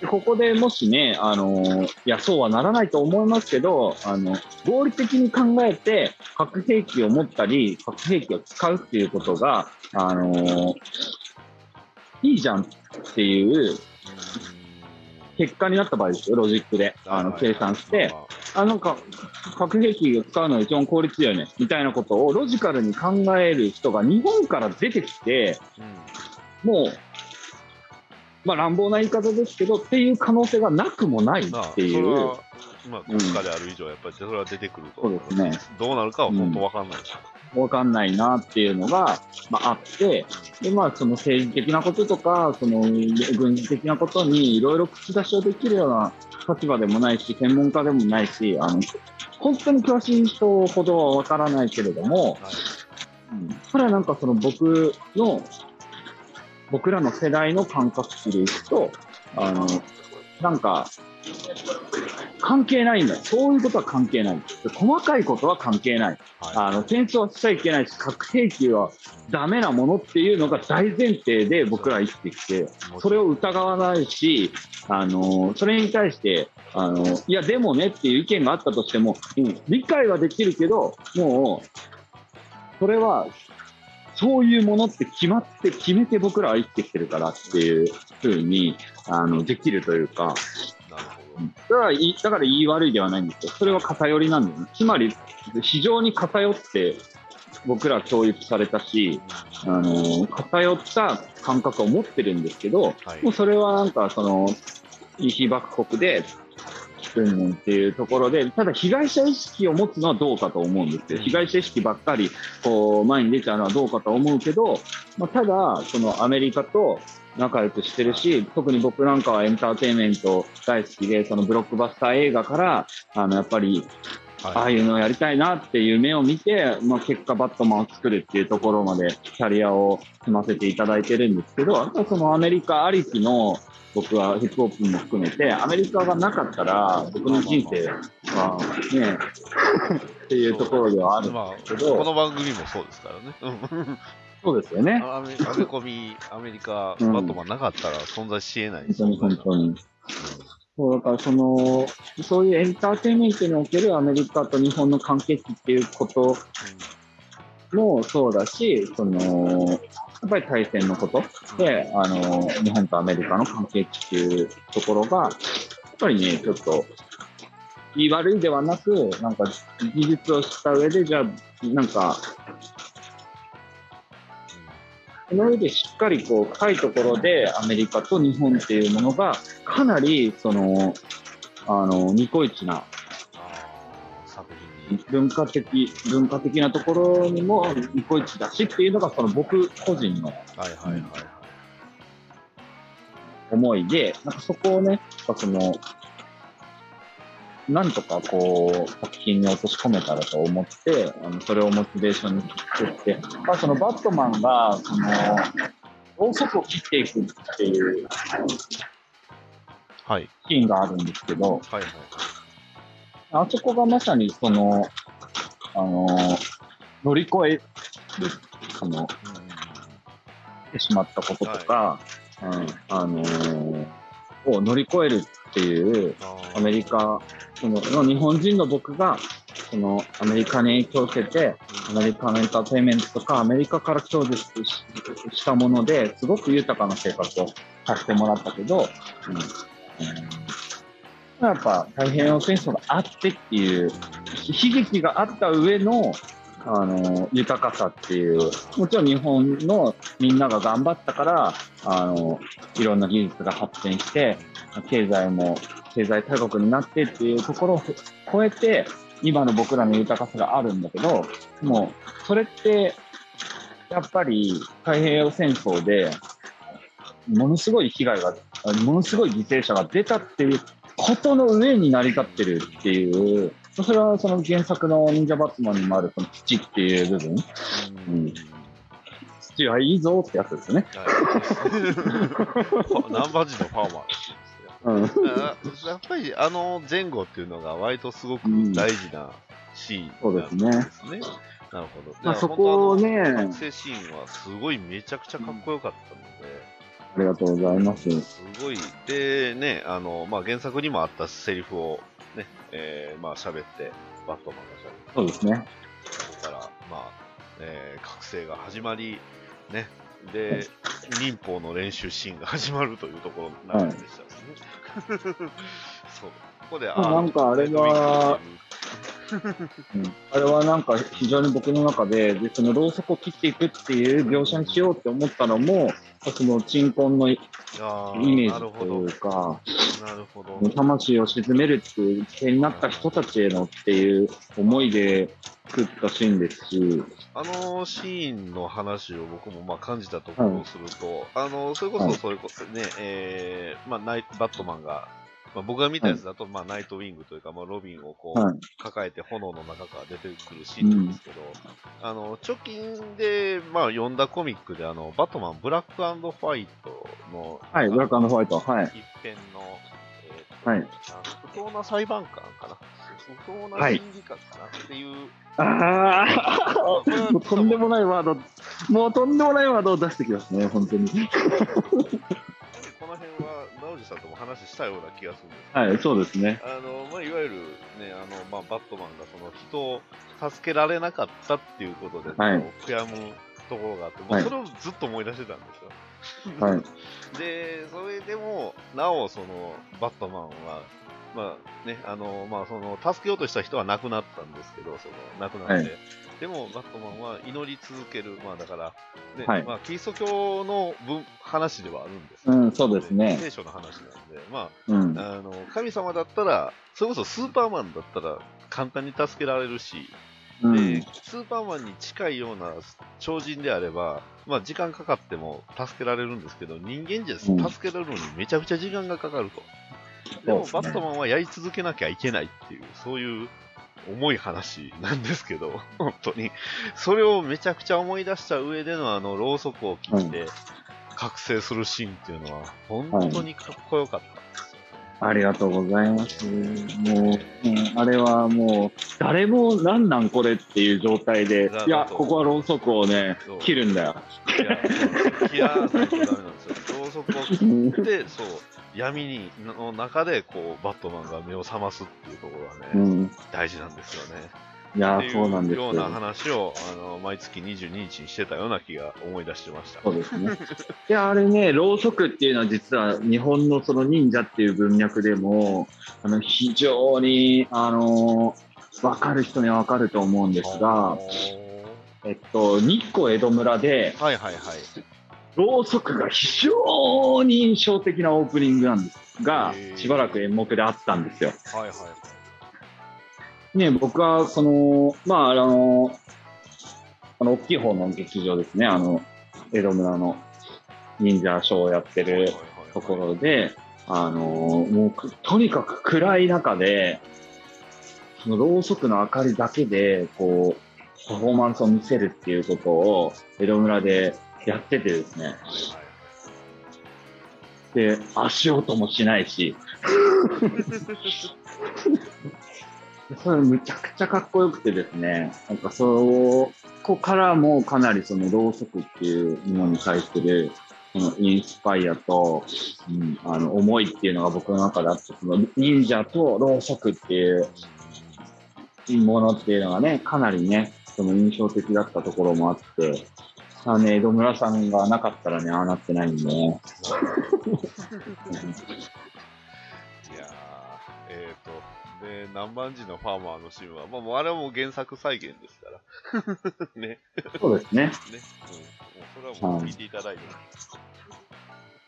でここでもしね、あのいや、そうはならないと思いますけど、あの合理的に考えて、核兵器を持ったり、核兵器を使うっていうことが、あのいいじゃんっていう結果になった場合ですよ、ロジックであの計算して、あなんか核兵器を使うのが一番効率だよねみたいなことをロジカルに考える人が日本から出てきて、うんもう、まあ乱暴な言い方ですけど、っていう可能性がなくもないまあ、っていう。まあ、国家である以上、やっぱりそれは出てくるとそう思ですね。どうなるかは本当わかんないですよ。わかんないなっていうのが、まあ、あって、で、まあ、その政治的なこととか、その軍事的なことにいろいろ口出しをできるような立場でもないし、専門家でもないし、あの、本当に詳しい人ほどはわからないけれども、はい。うん。それはなんかその僕の、僕らの世代の感覚値でいくと、あの、なんか、関係ないんだよ。そういうことは関係ない。細かいことは関係ない。はあの、戦争はしちゃいけないし、核兵器はダメなものっていうのが大前提で僕らは生きてきて、い。それを疑わないし、あの、それに対して、あの、いや、でもねっていう意見があったとしても、うん、理解はできるけど、もう、それは、そういうものって決まって、決めて僕らは生きてきてるからっていうふうに、あの、できるというか、なるほそれはいいだから言い悪いではないんですよ。それは偏りなんですね。つまり、非常に偏って僕らは教育されたし、ど。あの、偏った感覚を持ってるんですけど、はいもうそれはなんかその、被爆国で、うんうんっていうところで、ただ被害者意識を持つのはどうかと思うんですよ。被害者意識ばっかり、こう、前に出ちゃうのはどうかと思うけど、まあ、ただ、そのアメリカと仲良くしてるし、特に僕なんかはエンターテインメント大好きで、そのブロックバスター映画から、あの、やっぱり、ああいうのをやりたいなっていう目を見て、まあ、結果バットマンを作るっていうところまでキャリアを積ませていただいてるんですけど、やっぱそのアメリカありきの僕はヒップホップも含めて、アメリカがなかったら僕の人生はね、っていうところではあるんまあ、ですけど、この番組もそうですからね。うんそうですよね。アメアメコミ、アメリカ、うん。バットマンなかったら存在し得ない。本当に本当に。そうだからその、そういうエンターテインメントにおけるアメリカと日本の関係値っていうこともそうだし、その、やっぱり対戦のことで、あの、日本とアメリカの関係値っていうところが、やっぱりね、ちょっと、言い悪いではなく、なんか、技術を知った上で、じゃあ、なんか、その上でしっかりこう、深いところでアメリカと日本っていうものが、かなり、その、あの、ニコイチな。文化的、文化的なところにもニコイチだしっていうのが、その僕個人の。思いで、なんかそこをね、その、なんとかこう、作品に落とし込めたらと思って、あのそれをモチベーションに作って、まあ、そのバットマンが、その、ろうそくを切っていくっていうはい。シーンがあるんですけど、はいはい。あそこがまさにその、あの、乗り越える、その、うんてしまったこととか、うん、あのーを乗り越えるっていう、アメリカ、そのの日本人の僕が、そのアメリカに影響を受けて、アメリカのエンターテインメントとか、アメリカから享受ししたものですごく豊かな生活をさせてもらったけど、うん。うん、やっぱ太平洋戦争があってっていう、悲劇があった上の、あの豊かさっていう、もちろん日本のみんなが頑張ったから、あのいろんな技術が発展して、経済も経済大国になってっていうところを超えて、今の僕らの豊かさがあるんだけど、もうそれって、やっぱり太平洋戦争で、ものすごい被害が、ものすごい犠牲者が出たっていうことの上に成り立ってるっていう、それはその原作の忍者バットマンにもあるその土っていう部分、うん土はいいぞってやつですよね。はいナンバージのファーマーですね。うん。あやっぱりあの前後っていうのが割とすごく大事なシーンそうですねなんですね。なるほど。まあそこをねだから本当あの学生シーンはすごいめちゃくちゃかっこよかったので、ありがとうございます。すごい。で、ね、あの、まあ、原作にもあったセリフをね、えー、まあ、喋って、バットマンが喋って、そうですね。から、まあ、えー、覚醒が始まり、ね、で、民法の練習シーンが始まるというところなんでしたね。そう。ここで、あなんかあれは、うん、あれはなんか非常に僕の中で、でそのろうそくを切っていくっていう描写にしようって思ったのも、その鎮魂のイメージというか、なるほど。魂を鎮めるっていう犠牲になった人たちへのっていう思いで作ったシーンですし、あのシーンの話を僕もまあ感じたところをすると、あの、それこそそれこそね、えー、まあナイバットマンが、まあ、僕が見たやつだと、まあナイトウィングというか、まあロビンをこう、はい。抱えて炎の中から出てくるシーンなん。ですけど、あの、直近で、まあ読んだコミックで、あの、バットマンブラックファイトの、はい、ブラックホワイト、はい。一編の、えーとはい。不当な裁判官かな。不当なはい。審議官かなっていう、あ あ、もうとんでもないワード、もうとんでもないワードを出してきますね、本当に。この辺は、直司さんとも話したような気がするんですはい、そうですね。あの、まあ、いわゆるね、あの、まあ、バットマンがその人を助けられなかったっていうことで、はい悔やむところがあって、もうはいそれをずっと思い出してたんですよ。はい。で、それでも、なお、その、バットマンは、まあね、あの、まあ、その、助けようとした人は亡くなったんですけど、その、亡くなって、はい。でも、バットマンは祈り続ける、まあ、だから、ね、はい。まあ、キリスト教の文話ではあるんですけどうんそうですね。聖書の話なんで、まうん。あ、あの、神様だったら、それこそスーパーマンだったら、簡単に助けられるし、うん。で、スーパーマンに近いような超人であれば、まあ時間かかっても助けられるんですけど、人間じゃうん。助けられるのにめちゃくちゃ時間がかかると。でも、バットマンはやり続けなきゃいけないっていう、そういう重い話なんですけど、本当に。それをめちゃくちゃ思い出した上でのあの、ろうそくを切って、覚醒するシーンっていうのは、本当にかっこよかったんですよね。ありがとうございます。もう、うんあれはもう、誰もなんなんこれっていう状態でだ、いや、ここはろうそくをね切るんだよ。いや、切らないとダメなんですよ。ろうそくを切うんって、そう、闇にの中で、こう、バットマンが目を覚ますっていうところがね、うん。大事なんですよね。いやそうなんですよような話を、あの、毎月22日にしてたような気が思い出してました。そうですね。いや、あれね、ろうそくっていうのは実は日本のその忍者っていう文脈でも、あの、非常に、あの、わかる人にはわかると思うんですが、えっと、日光江戸村で、はいはいはい。ろうそくが非常に印象的なオープニングなんですがしばらく演目であったんですよ。はいはい。ね、僕は、その、まあ、あの、あの、大きい方の劇場ですね、あの、江戸村の忍者ショーをやってるところで、あの、もうく、とにかく暗い中で、そのろうそくの明かりだけで、こう、パフォーマンスを見せるっていうことを、江戸村でやっててですね、で、足音もしないし、それむちゃくちゃかっこよくてですね、なんかそこからもかなりそのろうそくっていうものに対するそのインスパイアと、うん、あの思いっていうのが僕の中であって、その忍者とろうそくっていうものっていうのがね、かなりね、その印象的だったところもあって、あのね、江戸村さんがなかったらね、ああなってないんでね。いやー、えっ、と、で、南蛮人のファーマーのシーンは、まあ、もうあれはもう原作再現ですから。ね。そうですね。ね。うん。もうそれはもう聞いていただいて。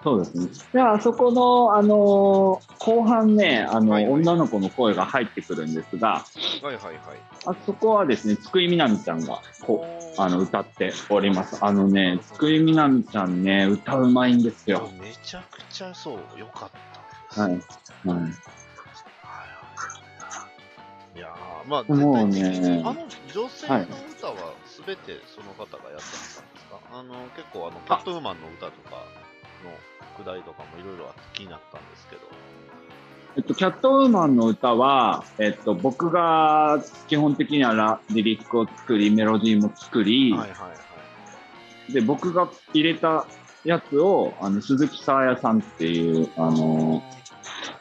そうですね。で、あそこの、あのー後半ね、あの、はいはい女の子の声が入ってくるんですが、はいはいはい。あそこはですね、津久井みなみちゃんが、こう、あの、歌っております。あのね、津久井みなみちゃんね、歌うまいんですよ。めちゃくちゃそう、よかったはい。はい。いやー、まあ、もうねあの女性のはい歌はすべてその方がやってはったんですか、あの、結構あの、キャットウーマンの歌とかのくだりとかもいろいろ気になったんですけど。えっと、キャットウーマンの歌は、えっと、僕が基本的にはラリリックを作り、メロディーも作り、はいはいはい。で、僕が入れたやつを、あの、鈴木沙耶さんっていう、あの、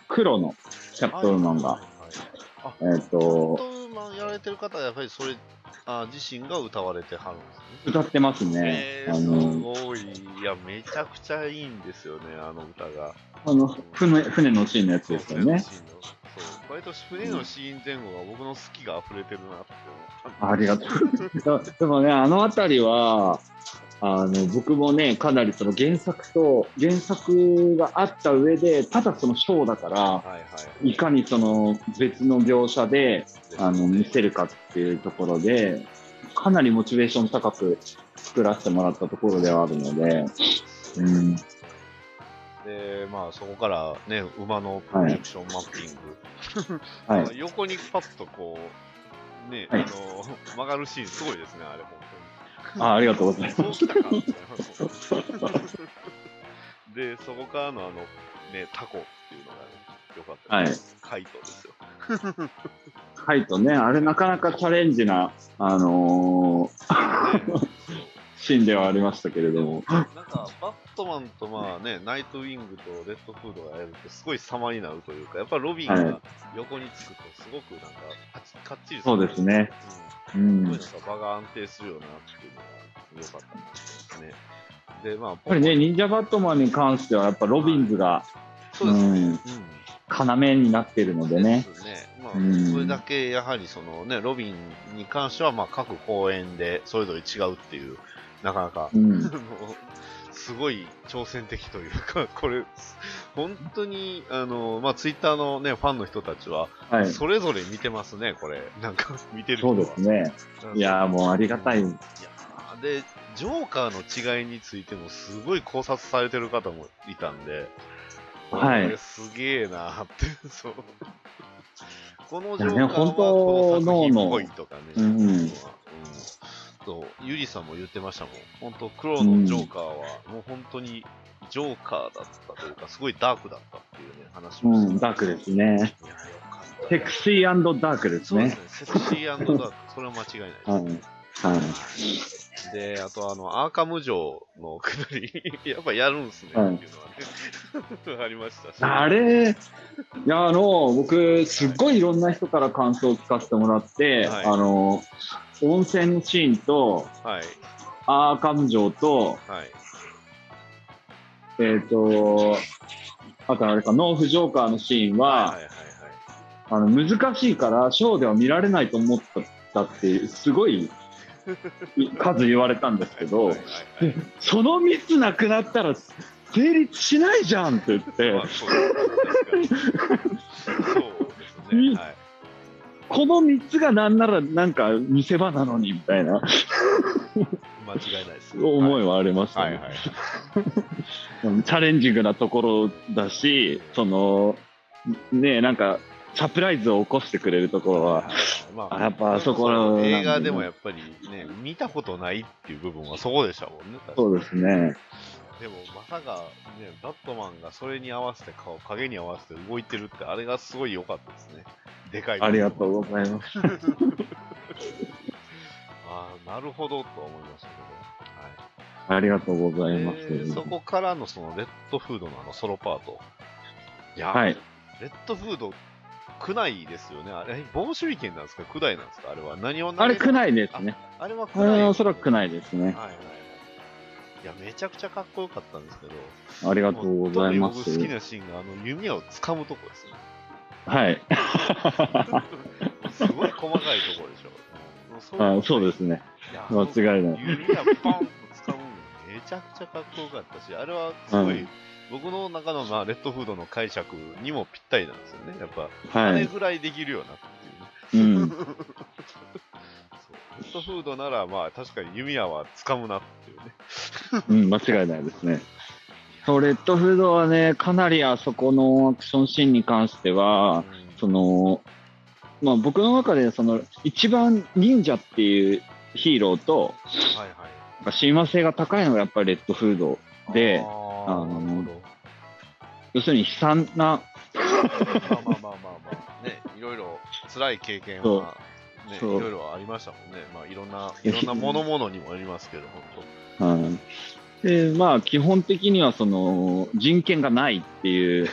黒のキャットウーマンが、はいはいはいあ、えっキャットと、ウーマンやられてる方はやっぱりそれ、あ自身が歌われてはるんですね。歌ってますね。えー、すあの、ごい。いや、めちゃくちゃいいんですよね、あの歌が。あの船船のシーンのやつですよね。そう。割と船のシーン前後が僕の好きが溢れてるなって思った。ありがとう。でもね、あのあたりは、あの、僕もね、かなりその原作と、原作があった上で、ただそのショーだから、はいはい。いかにその別の描写で、あの、見せる。るかっていうところで、かなりモチベーション高く作らせてもらったところではあるので、うん。で、まあそこからね、馬のプロジェクションマッピング。はいま あ。横にパッとこう、ね、はいあの、曲がるシーンすごいですね、あれ、本あありがとうござい。ます。で、そこからのあの、ね、タコっていうのがね、よかったです。カイトですよ。カイトね、あれなかなかチャレンジな、あのーシーンではありましたけれども。なんか、バットマンとまあね、ナイトウィングとレッドフードがやるとすごい様になるというか、やっぱロビンはが横につくとすごくなんか、かっちりそうですね。ううん。ん。すごいなんか場が安定するようなっていうのが良かったなと思いますね。で、まあ、やっぱりね、忍者バットマンに関しては、やっぱロビンズがそうですね。うんうん要になっているのでね。ですね。まあ、うんそれだけやはりそのね、ロビンに関してはまあ各公演でそれぞれ違うっていう、なかなか、うん。すごい挑戦的というか、これ、本当に、あの、まあ、ツイッターのね、ファンの人たちは、はい。それぞれ見てますね、これ。なんか、見てる人そは。うですね。いやーもうありがたい。いやーで、ジョーカーの違いについてもすごい考察されてる方もいたんで、はいこれすげえなーって、そう。このジョーカーは本当この作品のっぽいとかね。うんうんそう、ゆりさんも言ってましたもん。本当黒のジョーカーは、もう本当にジョーカーだったというか、すごいダークだったっていうね、話うをしてん、ダークですね。セクシーダークですねそうです。ね。セクシーダーク。それは間違いないです。はい。はい。で、あとあの、アーカム城のくだり、やっぱやるんすね、ってはいいうのはね、ありましたし。あれ、いや、あの、僕、すっごいいろんな人から感想を聞かせてもらって、はいあの、温泉のシーンと、はい、アーカム城と、はい。えっ、と、あとあれか、ノーフジョーカーのシーンは、はいはいはいはい。あの難しいから、ショーでは見られないと思ったって、すごい数言われたんですけどはい、そのミスなくなったら成立しないじゃんって言って、まあそうですね確かにそうですね。はい。この3つがなんならなんか見せ場なのにみたいな間違いないです。思いはありましたね。はいはい。チャレンジングなところだし、その、ねなんか、サプライズを起こしてくれるところは、まあやっぱあそこの映画でもやっぱりね、見たことないっていう部分はそこでしたもんね。そうですね。でもまさか、ね、バットマンがそれに合わせて顔、影に合わせて動いてるって、あれがすごい良かったですね。でかい。ありがとうございます。ああ、なるほどと思いましたけありがとうごど。はい。ざいます。えーそこからのそのレッドフードのあのソロパート。いや、はい。レッドフード、区内ですよね。あれ、棒手裏剣なんですか？区内なんですか？あれは。何をあれ、区内ですね。あれはあ区内。れはおそらく区内ですね。はいはいはい。いや、めちゃくちゃかっこよかったんですけど。ありがとうございます。好きなシーンが、あの、弓を掴むとこですね。はい。すごい細かいところでしょ。あそうですね。間違いない。弓がポンと掴むのめちゃくちゃかっこよかったし、あれはすごい、うん僕の中の、まあ、レッドフードの解釈にもぴったりなんですよね。やっぱ、あはい。れぐらいできるよなっていうね。うん。そうレッドフードなら、まあ、確かに弓矢は掴むなっていうね。うん、間違いないですね。そう、レッドフードはね、かなりあそこのアクションシーンに関しては、その、まあ僕の中でその一番忍者っていうヒーローと、はいはい。親和性が高いのがやっぱりレッドフード。であの。要するに悲惨な、まあまあまあまあまあ、ね、いろいろ辛い経験は、ね、いろいろありましたもんね。まあいろんな、いろんなものものにもありますけど、本うんで、まあ基本的にはその人権がないっていう、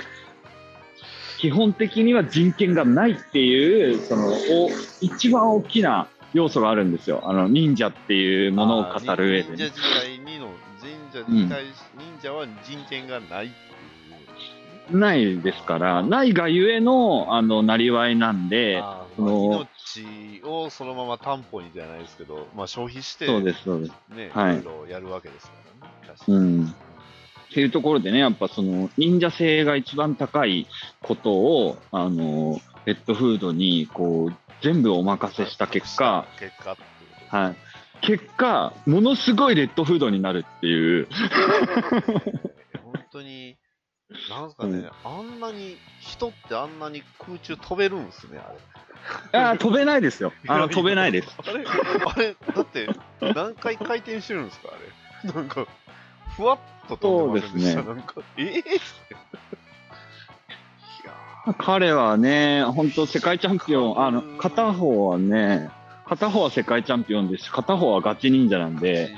基本的には人権がないっていう、その、お一番大きな要素があるんですよ。あの、忍者っていう当。ものを語る上でね、忍者時代にの、忍者に対し、忍者は人権がないっていう。ないですから、ないがゆえの、あの、なりわいなんで、そのまあ命をそのまま担保にじゃないですけど、まあ消費して、そうです、そうです。ね、はいいろいろやるわけですからね。確かにうん。っていうところでね、やっぱその忍者性が一番高いことを、あの、レッドフードにこう、全部お任せした結果、、結果はい。結果、ものすごいレッドフードになるっていう。本当に、なんすかね、あんなに、人ってあんなに空中飛べるんですね、あれ。あー飛べないですよ。あの、飛べないです。。あれ、あれ、だって、何回回転してるんですか、あれ。なんか、ふわっと飛んでませんでした。そうなんか、ええいや彼はね、本当世界チャンピオン、あの、片方はね、片方は世界チャンピオンですし、片方はガチ忍者なんー、で、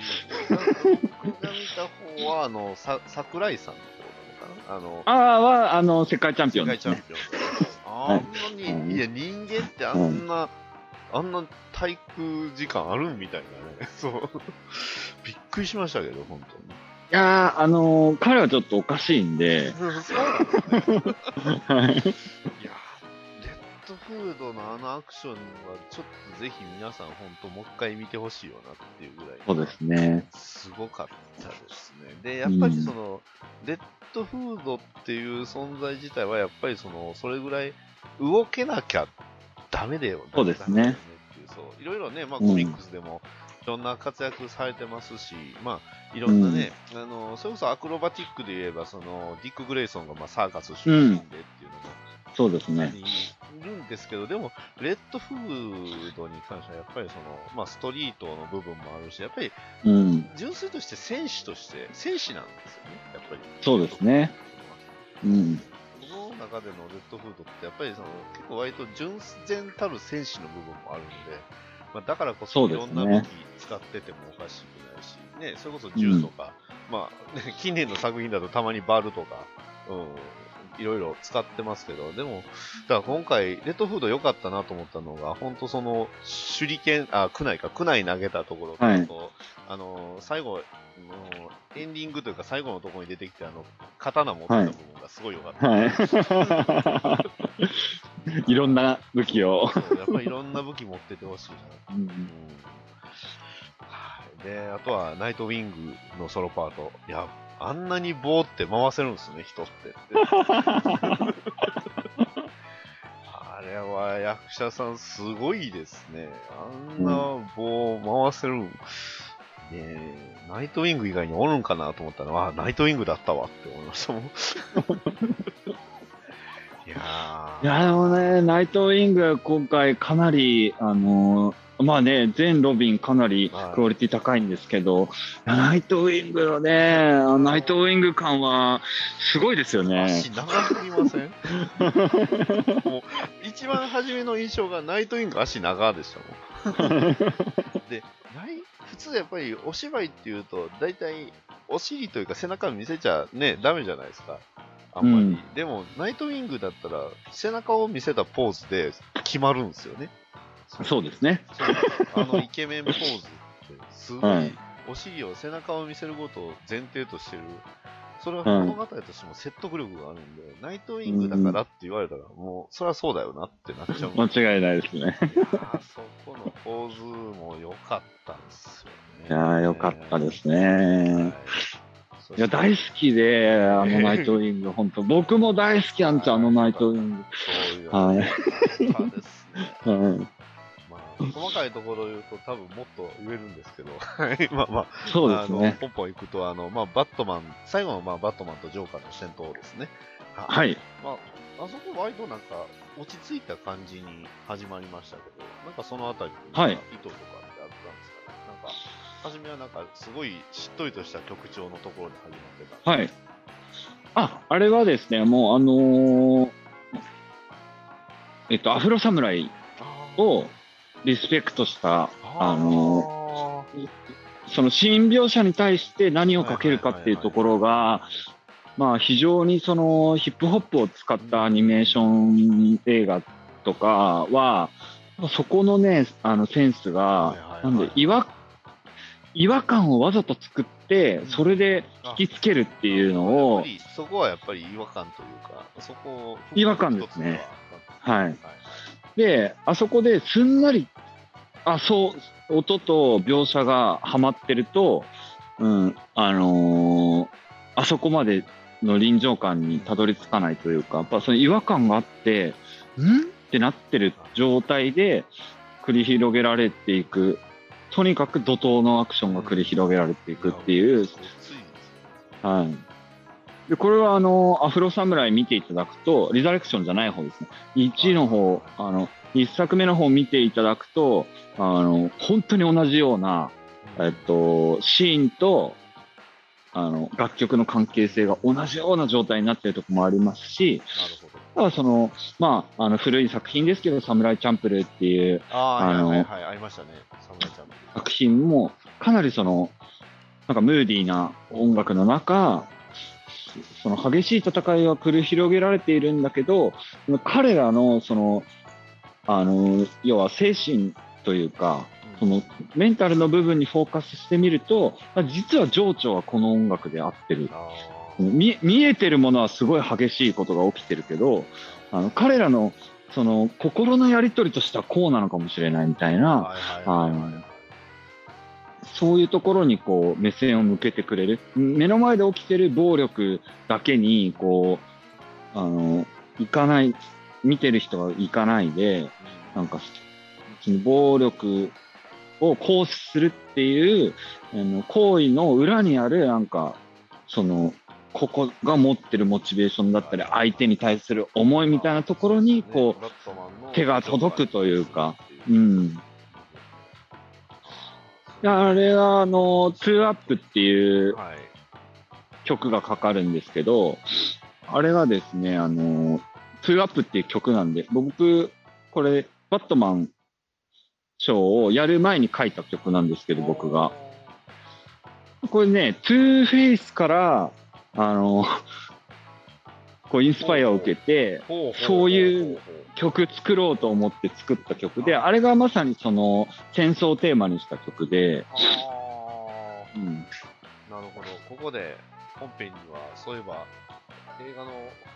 僕が見た方は、あの、さ桜井さんあの、あーは、あの、世界チャンピオンですね。世界チャンピオン。あんなに、はいいや、人間ってあんな、あんな滞空時間あるんみたいなね。そう。びっくりしましたけど、本当に。いやー、あのー彼はちょっとおかしいんで、そうなんですね。は いいや、レッドフードのあのアクションは、ちょっとぜひ皆さん、本当もう一回見てほしいよなっていうぐらい。そうですね。すごかったですね。で、やっぱりその、レッドフードっていう存在自体は、やっぱりその、それぐらい動けなきゃダメだよ。そうですねそう、いろいろね、まあうんコミックスでも、いろんな活躍されてますし、まあ、いろんなね、あの、それこそアクロバティックで言えば、その、ディック・グレイソンがまあサーカス出身でっていうのも、そうですね。いるんですけど、でも、レッドフードに関しては、やっぱりその、まあ、ストリートの部分もあるし、やっぱりうん。純粋として戦士として、戦士なんですよね、やっぱり。そうですね。うん。僕の中でのレッドフードって、やっぱりその結構割と純然たる戦士の部分もあるので、まあ、だからこそいろんな武器使っててもおかしくないし、ね、それこそ銃とか、まあ、ね、近年の作品だとたまにバルとか、うん、いろいろ使ってますけど、でも、だから今回、レッドフード良かったなと思ったのが、本当その、手裏剣、あ、区内か、区内投げたところと、はいあの、最後、のエンディングというか最後のところに出てきて、あの、刀持ってた部分がすごい良かった。はい。いろんな武器を。やっぱりいろんな武器持っててほしいな。うんうんはいで、あとはナイトウィングのソロパート。いや、あんなに棒って回せるんですね、人って。あれれは役者さんすごいですね。あんな棒を回せる。ねえ、ナイトウィング以外におるんかなと思ったら、あ、ナイトウィングだったわって思いましたもん。いやー。いや、でもね、ナイトウィング今回かなり、あのまあね、全ロビンかなりクオリティ高いんですけど、ナイトウィングのね、ナイトウィング感はすごいですよね。足長すぎません？もう、一番初めの印象がナイトウィング足長でしたもん。で、ない普通やっぱりお芝居っていうと、大体お尻というか背中見せちゃね、ダメじゃないですか。あんまり。うんでも、ナイトウィングだったら、背中を見せたポーズで決まるんですよね。そうですね。あのイケメンポーズって、すごい、はいお尻を背中を見せることを前提としてる。それは物語としても説得力があるんで、ナイトウィングだからって言われたら、もう、そりゃそうだよなってなっちゃう。間違いないですね。いやーそこのポーズも良かったんですよね。いやー、よかったですはいね。いや、大好きで、あのナイトウィング、本当僕も大好きなんですよ、あのナイトウィンそういうはいですね。細かいところを言うと多分もっと言えるんですけど、はいまあまあ、そうですあのね。ポンポン行くと、あの、まあ、バットマン、最後の、まあ、バットマンとジョーカーの戦闘ですね。ははい。まあ、あそこ割となんか、落ち着いた感じに始まりましたけど、なんかそのあたりに、はい意図とかってあったんですか？ね。なんか、初めはなんか、すごいしっとりとした曲調のところで始まってた。はい。あ、あれはですね、もうあのーえっと、アフロ侍をリスペクトした、あのそのシーン描写に対して何をかけるかっていうところが、まあ非常にそのヒップホップを使ったアニメーション映画とかは、そこのね、あのセンスが、なんで違和、違和感をわざと作って、それで引きつけるっていうのやをそこはやっぱり違和感というか、そこを違和感ですね。ははい。で、あそこですんなり、あ、そう、音と描写がはまってると、うん、あのーあそこまでの臨場感にたどり着かないというか、やっぱその違和感があって、んってなってる状態で繰り広げられていく、とにかく怒涛のアクションが繰り広げられていくっていう、はい。で、これはあの、アフロ侍見ていただくと、リザレクションじゃない方ですね。1の方、あの、1作目の方見ていただくと、あの、本当に同じような、えっと、シーンと、あの、楽曲の関係性が同じような状態になっているところもありますし、なるほど。ただその、まあ、あの、古い作品ですけど、サムライチャンプルーっていうああ、あのはい、ありましたね。サムライチャンプル作品も、かなりその、なんかムーディーな音楽の中、その激しい戦いは繰り広げられているんだけど、彼らの、その、あの、要は精神というか、そのメンタルの部分にフォーカスしてみると、あ実は情緒はこの音楽で合ってる。あ見見えてるものはすごい激しいことが起きてるけど、あの彼らのその心のやり取りとしてはこうなのかもしれないみたいあ、な、はいはいはいはい。そういうところにこう目線を向けてくれる。目の前で起きてる暴力だけに、こう、あの、行かない、見てる人は行かないで、なんか、その暴力を行使するっていう、あの行為の裏にある、なんか、その、ここが持ってるモチベーションだったり、相手に対する思いみたいなところに、こう、手が届くというか、うん。であれは、あの、 Two Up っていうはい。曲がかかるんですけど、あれはですね、あの、 Two Up っていう曲なんで、僕、これ、バットマンショーをやる前に書いた曲なんですけど、僕が。これね、トゥーフェイスから、あの、こうインスパイアを受けて、そういう曲作ろうと思って作った曲で、あれがまさにその戦争をテーマにした曲で、あうん、ーなるほど。ここで本編には、そういえば、映画の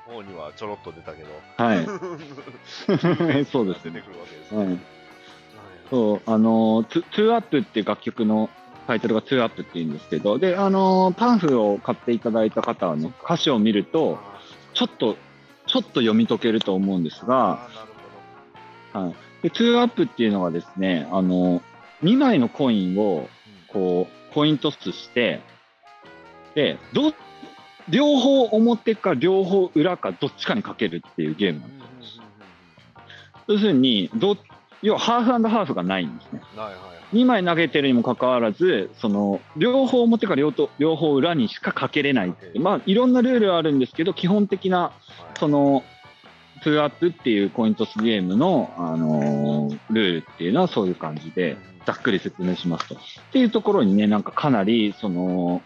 方にはちょろっと出たけど、はい。そうです出てね。くるわけですはいね。そう、あの、ツ Two Up っていう楽曲のタイトルが Two Up って言うんですけど、で、あの、パンフを買っていただいた方はね、歌詞を見ると、ちょっと、ちょっと読み解けると思うんですが、はい。で、2アップっていうのがですね、あの、2枚のコインを、こう、コイントスして、で、ど、両方表か両方裏かどっちかにかけるっていうゲームなんうんです要するに、ど、要はハーフハーフがないんですね。はいはい。2枚投げてるにもかかわらず、その、両方表か両と両方裏にしかかけれないって。まあ、いろんなルールはあるんですけど、基本的な、その、2アップっていうコイントスゲームの、あのールールっていうのはそういう感じで、ざっくり説明しますと。っていうところにね、なんかかなり、その、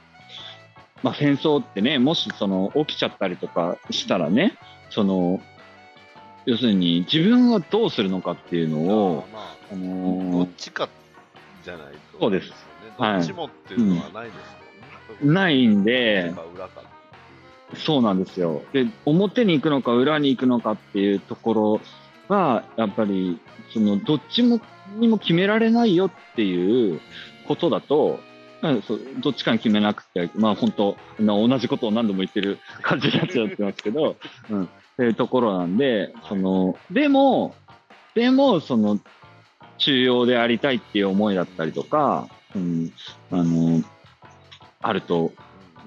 まあ、戦争ってね、もしその起きちゃったりとかしたらね、その、要するに自分はどうするのかっていうのを、まあのーどっちかじゃないと。そうですどっちもっていうのはないですもんね。ないんでどっちか裏かそうなんですよ。で、表に行くのか裏に行くのかっていうところが、やっぱり、その、どっちもにも決められないよっていうことだと、どっちかに決めなくて、まあ本当、な同じことを何度も言ってる感じになっちゃってますけど、うん、っていうところなんで、その、でも、でも、その、中央でありたいっていう思いだったりとか、うん、あの、あると、うん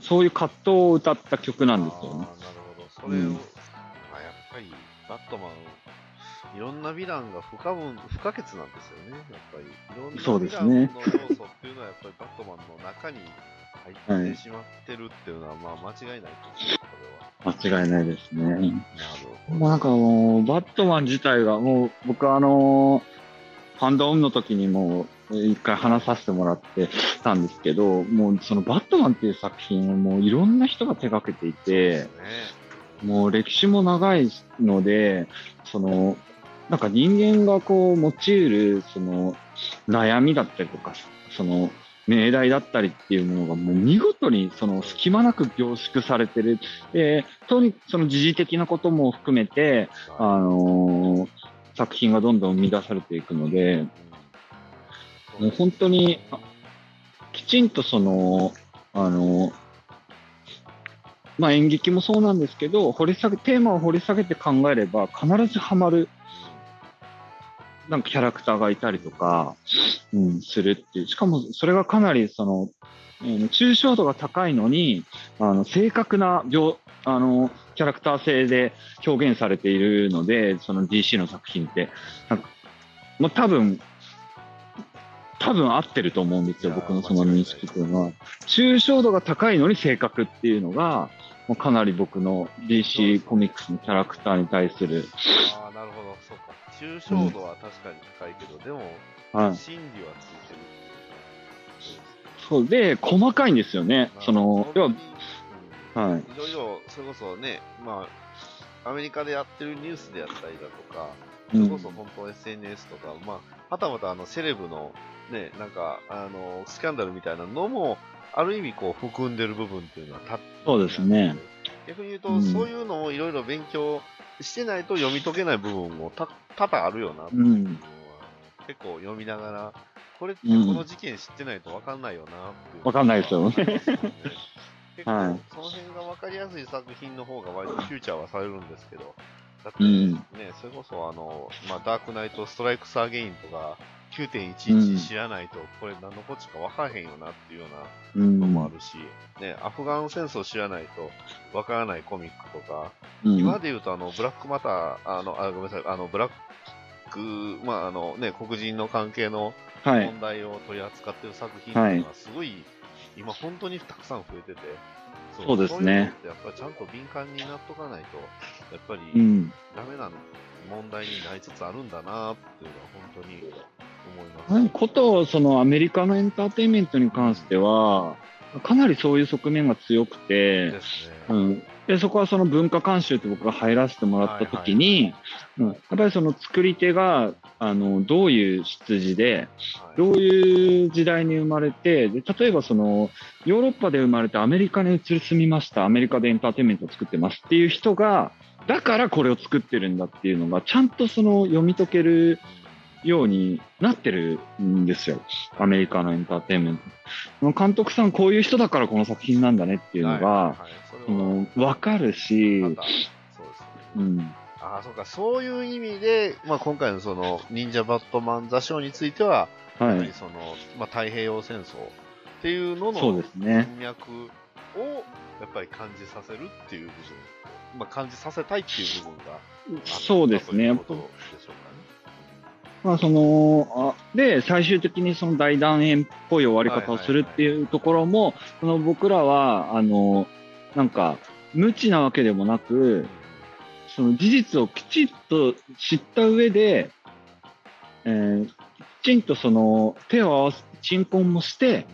そういう葛藤を歌った曲なんですよね。なるほど。それを、うんまあ、やっぱり、バットマン、いろんなヴィランが不可分不可欠なんですよね。やっぱり、いろんなそうヴィランのですね要素っていうのは、やっぱりバットマンの中に入ってしまってるっていうのは、まあ、間違いないと思う、これは。間違いないですね。なるほど。もうなんかもう、バットマン自体が、もう僕あのファンドオンの時にも一回話させてもらってたんですけど、もうそのバットマンっていう作品をもういろんな人が手掛けていて、ね。もう歴史も長いので、その、なんか人間がこう用いる、その悩みだったりとか、その命題だったりっていうものがもう見事にその隙間なく凝縮されてる。で、とにその時事的なことも含めて、あのー作品がどんどん生み出されていくので、もう本当に、きちんとその、あの、まあ演劇もそうなんですけど、掘り下げ、テーマを掘り下げて考えれば必ずハマる、なんかキャラクターがいたりとか、うん、するっていう。しかもそれがかなりその、うん抽象度が高いのに、あの、正確な、あの、キャラクター性で表現されているので、その DC の作品って。なんかまあ多分、多分合ってると思うんですよ、僕のその認識というのは。抽象度が高いのに正確っていうのが、もうかなり僕の DC コミックスのキャラクターに対する、ああ、なるほど、そうか。抽象度は確かに高いけど、でも、はい、心理はついてる。そうで、細かいんですよね。その、要は、うんはい。いろいろ、それこそね、まあ、アメリカでやってるニュースであったりだとか、それこそ本当 SNS とか、まあ、はたまたあの、セレブの、ね、なんか、あの、スキャンダルみたいなのも、ある意味こう、含んでる部分っていうのはたそうですね。逆に言うと、うんそういうのをいろいろ勉強してないと読み解けない部分もた多々あるよなっていうのん結構読みながら、これってこうんの事件知ってないと分かんないよなっていう。わかんないですよね。結構、はい。その辺が分かりやすい作品の方が割とフューチャーはされるんですけど、だって、うんね、それこそあの、まあ、 Dark Knight Strikes Again とか、うん。9.11知らないと、これ何のこっちゃか分からへんよなっていうようなうん。のもあるし、ね、アフガン戦争知らないと分からないコミックとか、うん。今で言うとあの、 Black Matter、あの、あ、ごめんなさい、あの、 Black、まあ、あのね、黒人の関係のはい。問題を取り扱ってる作品っていうのはすごい、今本当にたくさん増えてて、そそうですね。そういうやっぱりちゃんと敏感になっとかないと、やっぱうりん。ダメな問題になりつつあるんだなっていうのは本当に思います。はい。こと、そのアメリカのエンターテインメントに関しては、かなりそういう側面が強くて、ですね。うん、でそこはその文化監修って僕が入らせてもらった時に、うん、やっぱりその作り手があのどういう出自ではい。どういう時代に生まれてで例えばそのヨーロッパで生まれてアメリカに移り住みましたアメリカでエンターテインメントを作ってますっていう人がだからこれを作ってるんだっていうのがちゃんとその読み解けるようになってるんですよ。アメリカのエンターテインメント。監督さんこういう人だからこの作品なんだねっていうのが、はいはい。分かるし、またそうですね。うん、ああ、そうか、そういう意味で、まあ、今回のその、忍者バットマン座賞については、はい。その、まあ、太平洋戦争っていうのの。文脈を、やっぱり感じさせるっていう部分、まあ、感じさせたいっていう部分があったそうですね。ということでしょうまあ、その、あで、最終的にその大団円っぽい終わり方をするっていうところも、その僕らは、あの、なんか、無知なわけでもなく、かね。その事実をきちっと知った上で、えーきちんとその手を合わせ、鎮魂もして、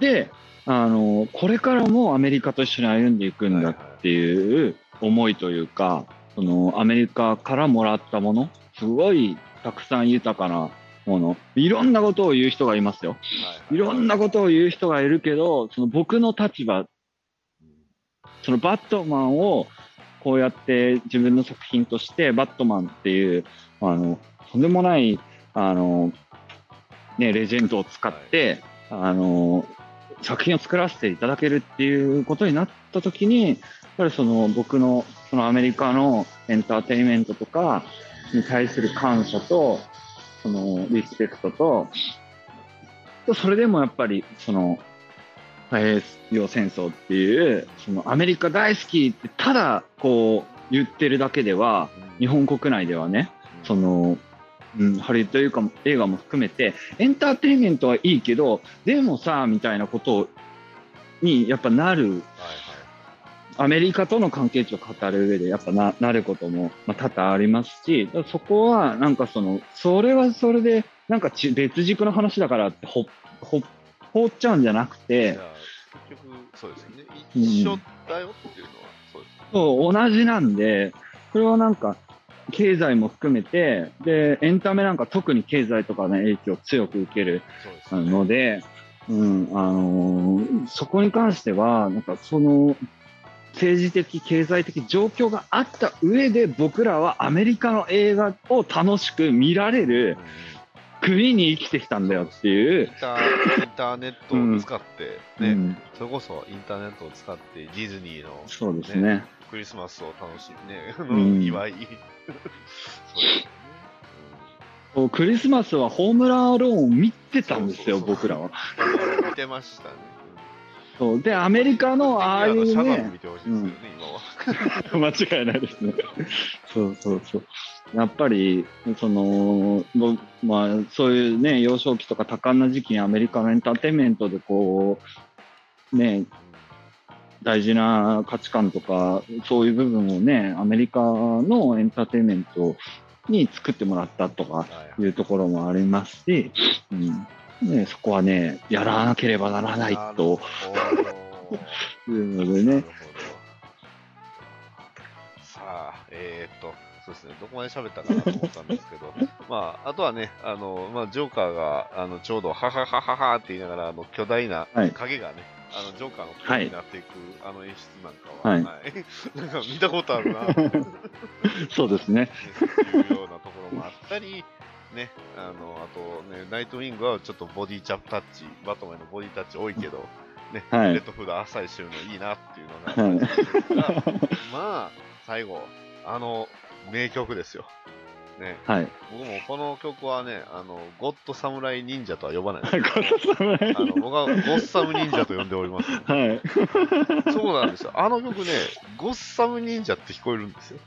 で、あの、これからもアメリカと一緒に歩んでいくんだっていう思いというか、そのアメリカからもらったもの、すごいたくさん豊かなもの、いろんなことを言う人がいますよ。いろんなことを言う人がいるけど、その僕の立場、そのバットマンをこうやって自分の作品としてバットマンっていう、あの、とんでもない、あの、ね、レジェンドを使って、あの、作品を作らせていただけるっていうことになったときに、やっぱりその僕のそのアメリカのエンターテインメントとかに対する感謝と、そのリスペクト、とそれでもやっぱりその太平洋戦争っていうそのアメリカ大好きってただこう言ってるだけでは日本国内ではねその、うん、ハリウッド映画も映画も含めてエンターテインメントはいいけどでもさみたいなことにやっぱなるはいはい。アメリカとの関係値を語る上でやっぱななることも、まあ、多々ありますしそこはなんかそのそれはそれでなんかち別軸の話だからってほほ放っちゃうんじゃなくいてや結局、そうですよね。うん一緒だよっていうのは、そうですね。そう同じなんでこれはなんか経済も含めてでエンタメなんか特に経済とかの影響を強く受けるそうですよねので、うんあのーそこに関しては、なんかその政治的、経済的状況があった上で、僕らはアメリカの映画を楽しく見られる国に生きてきたんだよってイいうン。ターインターネットを使って、ね、うん、それこそインターネットを使ってディズニーのそうですね。クリスマスを楽しみね、あうんの祝い。そうですよね。クリスマスはホームランアローンを見てたんですよ、僕らは。うん見てましたね。そうで、アメリカのああいうね見、てほしいですよね、今は。間違いないですね。そうそうそう。やっぱり、その、ぼまあ、そういうね、幼少期とか多感な時期にアメリカのエンターテインメントでこう、ね、大事な価値観とか、そういう部分をね、アメリカのエンターテインメントに作ってもらったとかはいいうところもありますし、うんね、そこはね、やらなければならないと。いうのでね。さあ、えー、っと、そうですね、どこまで喋ったかなと思ったんですけど、まあ、あとはね、あの、まあ、ジョーカーが、あの、ちょうど、はははははって言いながら、あの、巨大なはい。影がね、あの、ジョーカーの影になっていく、あの演出なんかは、はい。い。なんか見たことあるな、っていう。そうですね。ようなところもあったり、ね、あの、あとね、ナイトウィングはちょっとボディチャップタッチ、バトマンのボディタッチ多いけど、ね、はいレッドフード浅いしてるのいいなっていうのがまあ、最後、あの、名曲ですよ。ね、はい。僕もこの曲はね、あの、ゴッドサムライ忍者とは呼ばないんです ゴけあの僕はゴッサム忍者と呼んでおります。はい。そうなんですよ。あの曲ね、ゴッサム忍者って聞こえるんですよ。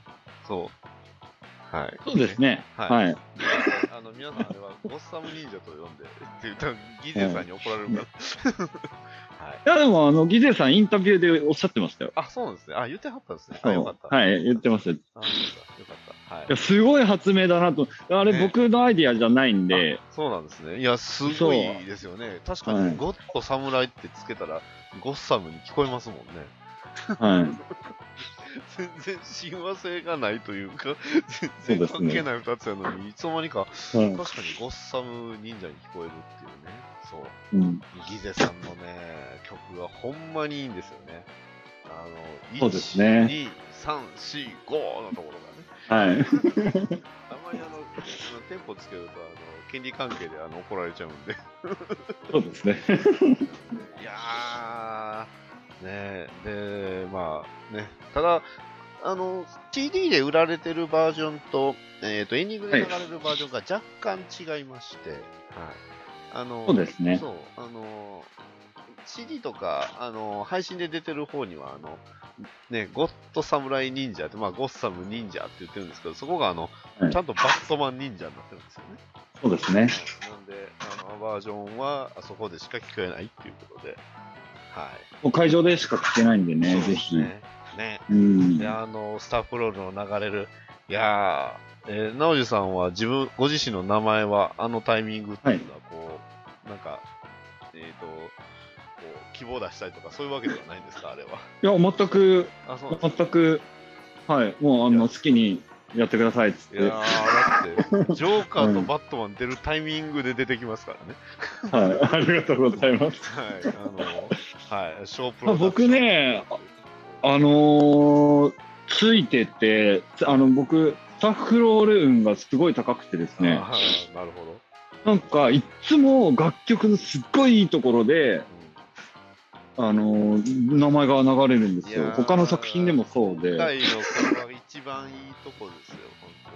そう。はい。そうですね。はいはい。あの、皆さんあれはゴッサム忍者と呼んで、って言ったらギゼさんに怒られるから。はい。いや、でも、あの、ギゼさんインタビューでおっしゃってましたよ。あ、そうなんですね。あ、言ってはったんですね。あ、よかった。はい、言ってました。いあ、よかった。はい。や、すごい発明だなと。あれ、ね僕のアイディアじゃないんで、あそうなんですね。いや、すごいですよね。確かはいに、ゴッドサムライってつけたら、ゴッサムに聞こえますもんね。はい。全然親和性がないというか、全然関係ない二つやのに、いつの間にか、はい確かにゴッサム忍者に聞こえるっていうね。そう。うん。ギゼさんのね、曲がほんまにいいんですよね。あの、そうですね1、2、3、4、5のところがね。はい。たまにあの、あのテンポつけると、あの、権利関係であの怒られちゃうんで。そうですね。いやー、ね。で、まあね、ただ、あの、CD で売られてるバージョンと、えっ、と、エンディングで流れるバージョンが若干違いまして、はい。あの、そうですね。そう、あの、CD とか、あの、配信で出てる方には、あの、ね、ゴッドサムライ忍者って、まあ、ゴッサム忍者って言ってるんですけど、そこが、あの、はい。ちゃんとバットマン忍者になってるんですよね。そうですね。はい。なんで、あの、バージョンは、あそこでしか聞こえないっていうことで、はい。もう会場でしか聞けないんでね、ですぜひ。ね。ね。うん。で、あの、スタッフロールの流れる、いやー、えー、直樹さんは自分、ご自身の名前は、あのタイミングっていうのは、こう、なんか、えっ、と、こう、希望を出したりとか、そういうわけではないんですか、あれは。いや、全く、全く、はい、もう、あの、好きにやってくださいっつって。いやだって、ジョーカーとバットマン出るタイミングで出てきますからね。い、ありがとうございます。はい、あの、はい、ショープあロ僕ね、あのーついてて、つあの、僕、スタッフロール運がすごい高くてですね、あーなるほど。なんか、いっつも楽曲のすっごいいいところで、うあのー名前が流れるんですよ。他の作品でもそうん、で。のこれは一番いいとこですよ、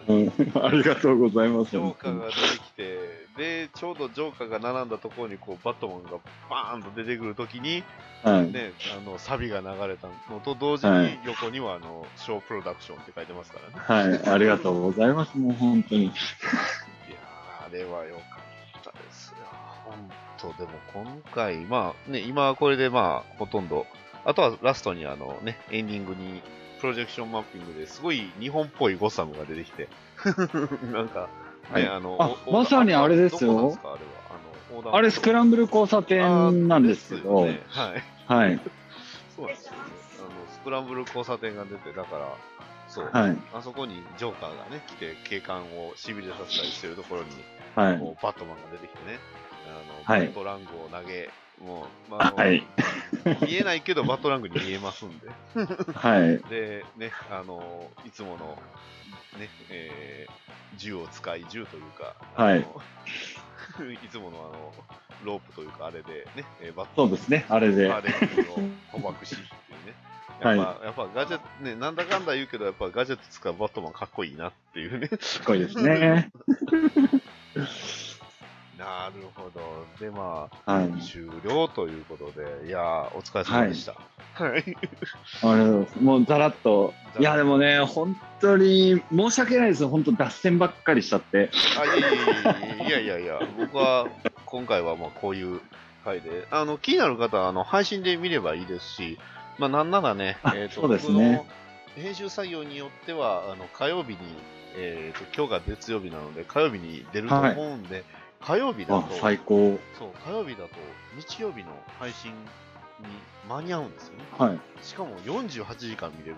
う本当に。ん、ありがとうございます。ジョーカーが出てきて、で、ちょうどジョーカーが並んだところに、こう、バットマンがバーンと出てくるときに、はい。ね、あの、サビが流れたのと同時にはい、横には、あの、ショープロダクションって書いてますからね。はい、ありがとうございます。もう本当に。いやー、あれは良かったですよ。本当でも今回、まあね、今はこれでまあ、ほとんど、あとはラストにあのね、エンディングに、プロジェクションマッピングですごい日本っぽいゴサムが出てきて、なんか、ね、はいあの、まさにあれですよすか？あれは。あの、あれ、スクランブル交差点なんですけど、ねはい。はい。そうですよね。あの、スクランブル交差点が出て、だから、そう、はい。あそこにジョーカーがね、来て警官をしびれさせたりしてるところに、はい。こうバットマンが出てきてね、あのはいバットラングを投げ、もう、まあはい。見えないけどバットラングに見えますんで、はい。で、ね、あの、いつもの、ね、えー銃を使い、銃というか、あのはい いつものあの、ロープというか、あれでね、えーバットそうですね、あれで。ハーレークを捕獲しっていうね。やっぱ、やっぱガジェット、ね、なんだかんだ言うけど、やっぱガジェット使うバットマンかっこいいなっていうね。すごいですね。なるほど。で、まはい。あ、終了ということで、いやー、お疲れ様でした。はい。ありがとうございます。もうざらっと。いや、でもね、本当に申し訳ないです。本当脱線ばっかりしちゃって。あ、いやいやいやいや僕は、今回はまあ、こういう回で、あの、気になる方は、あの、配信で見ればいいですし、まあ、なんならね、あえっ、と、そうですね編集作業によっては、あの、火曜日に、えっ、と、今日が月曜日なので、火曜日に出ると思うんで、火曜日だあと、、最高。そう、火曜日だと、日曜日の配信に間に合うんですよね。はい。しかも48時間見れる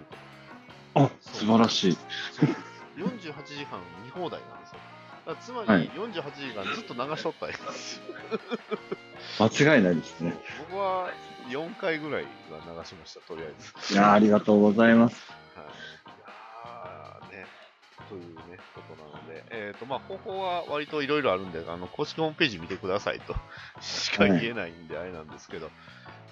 あ、素晴らしい。と。そう。48時間見放題なんですよ。つまはいり、48時間ずっと流しとったらいいんですよ。間違いないですね。僕は4回ぐらいは流しました、とりあえず。いや、ありがとうございます。はい。というね、ことなので、えっ、と、まあ、方法は割といろいろあるんで、あの、公式ホームページ見てくださいと しか言えないんで、あれなんですけど、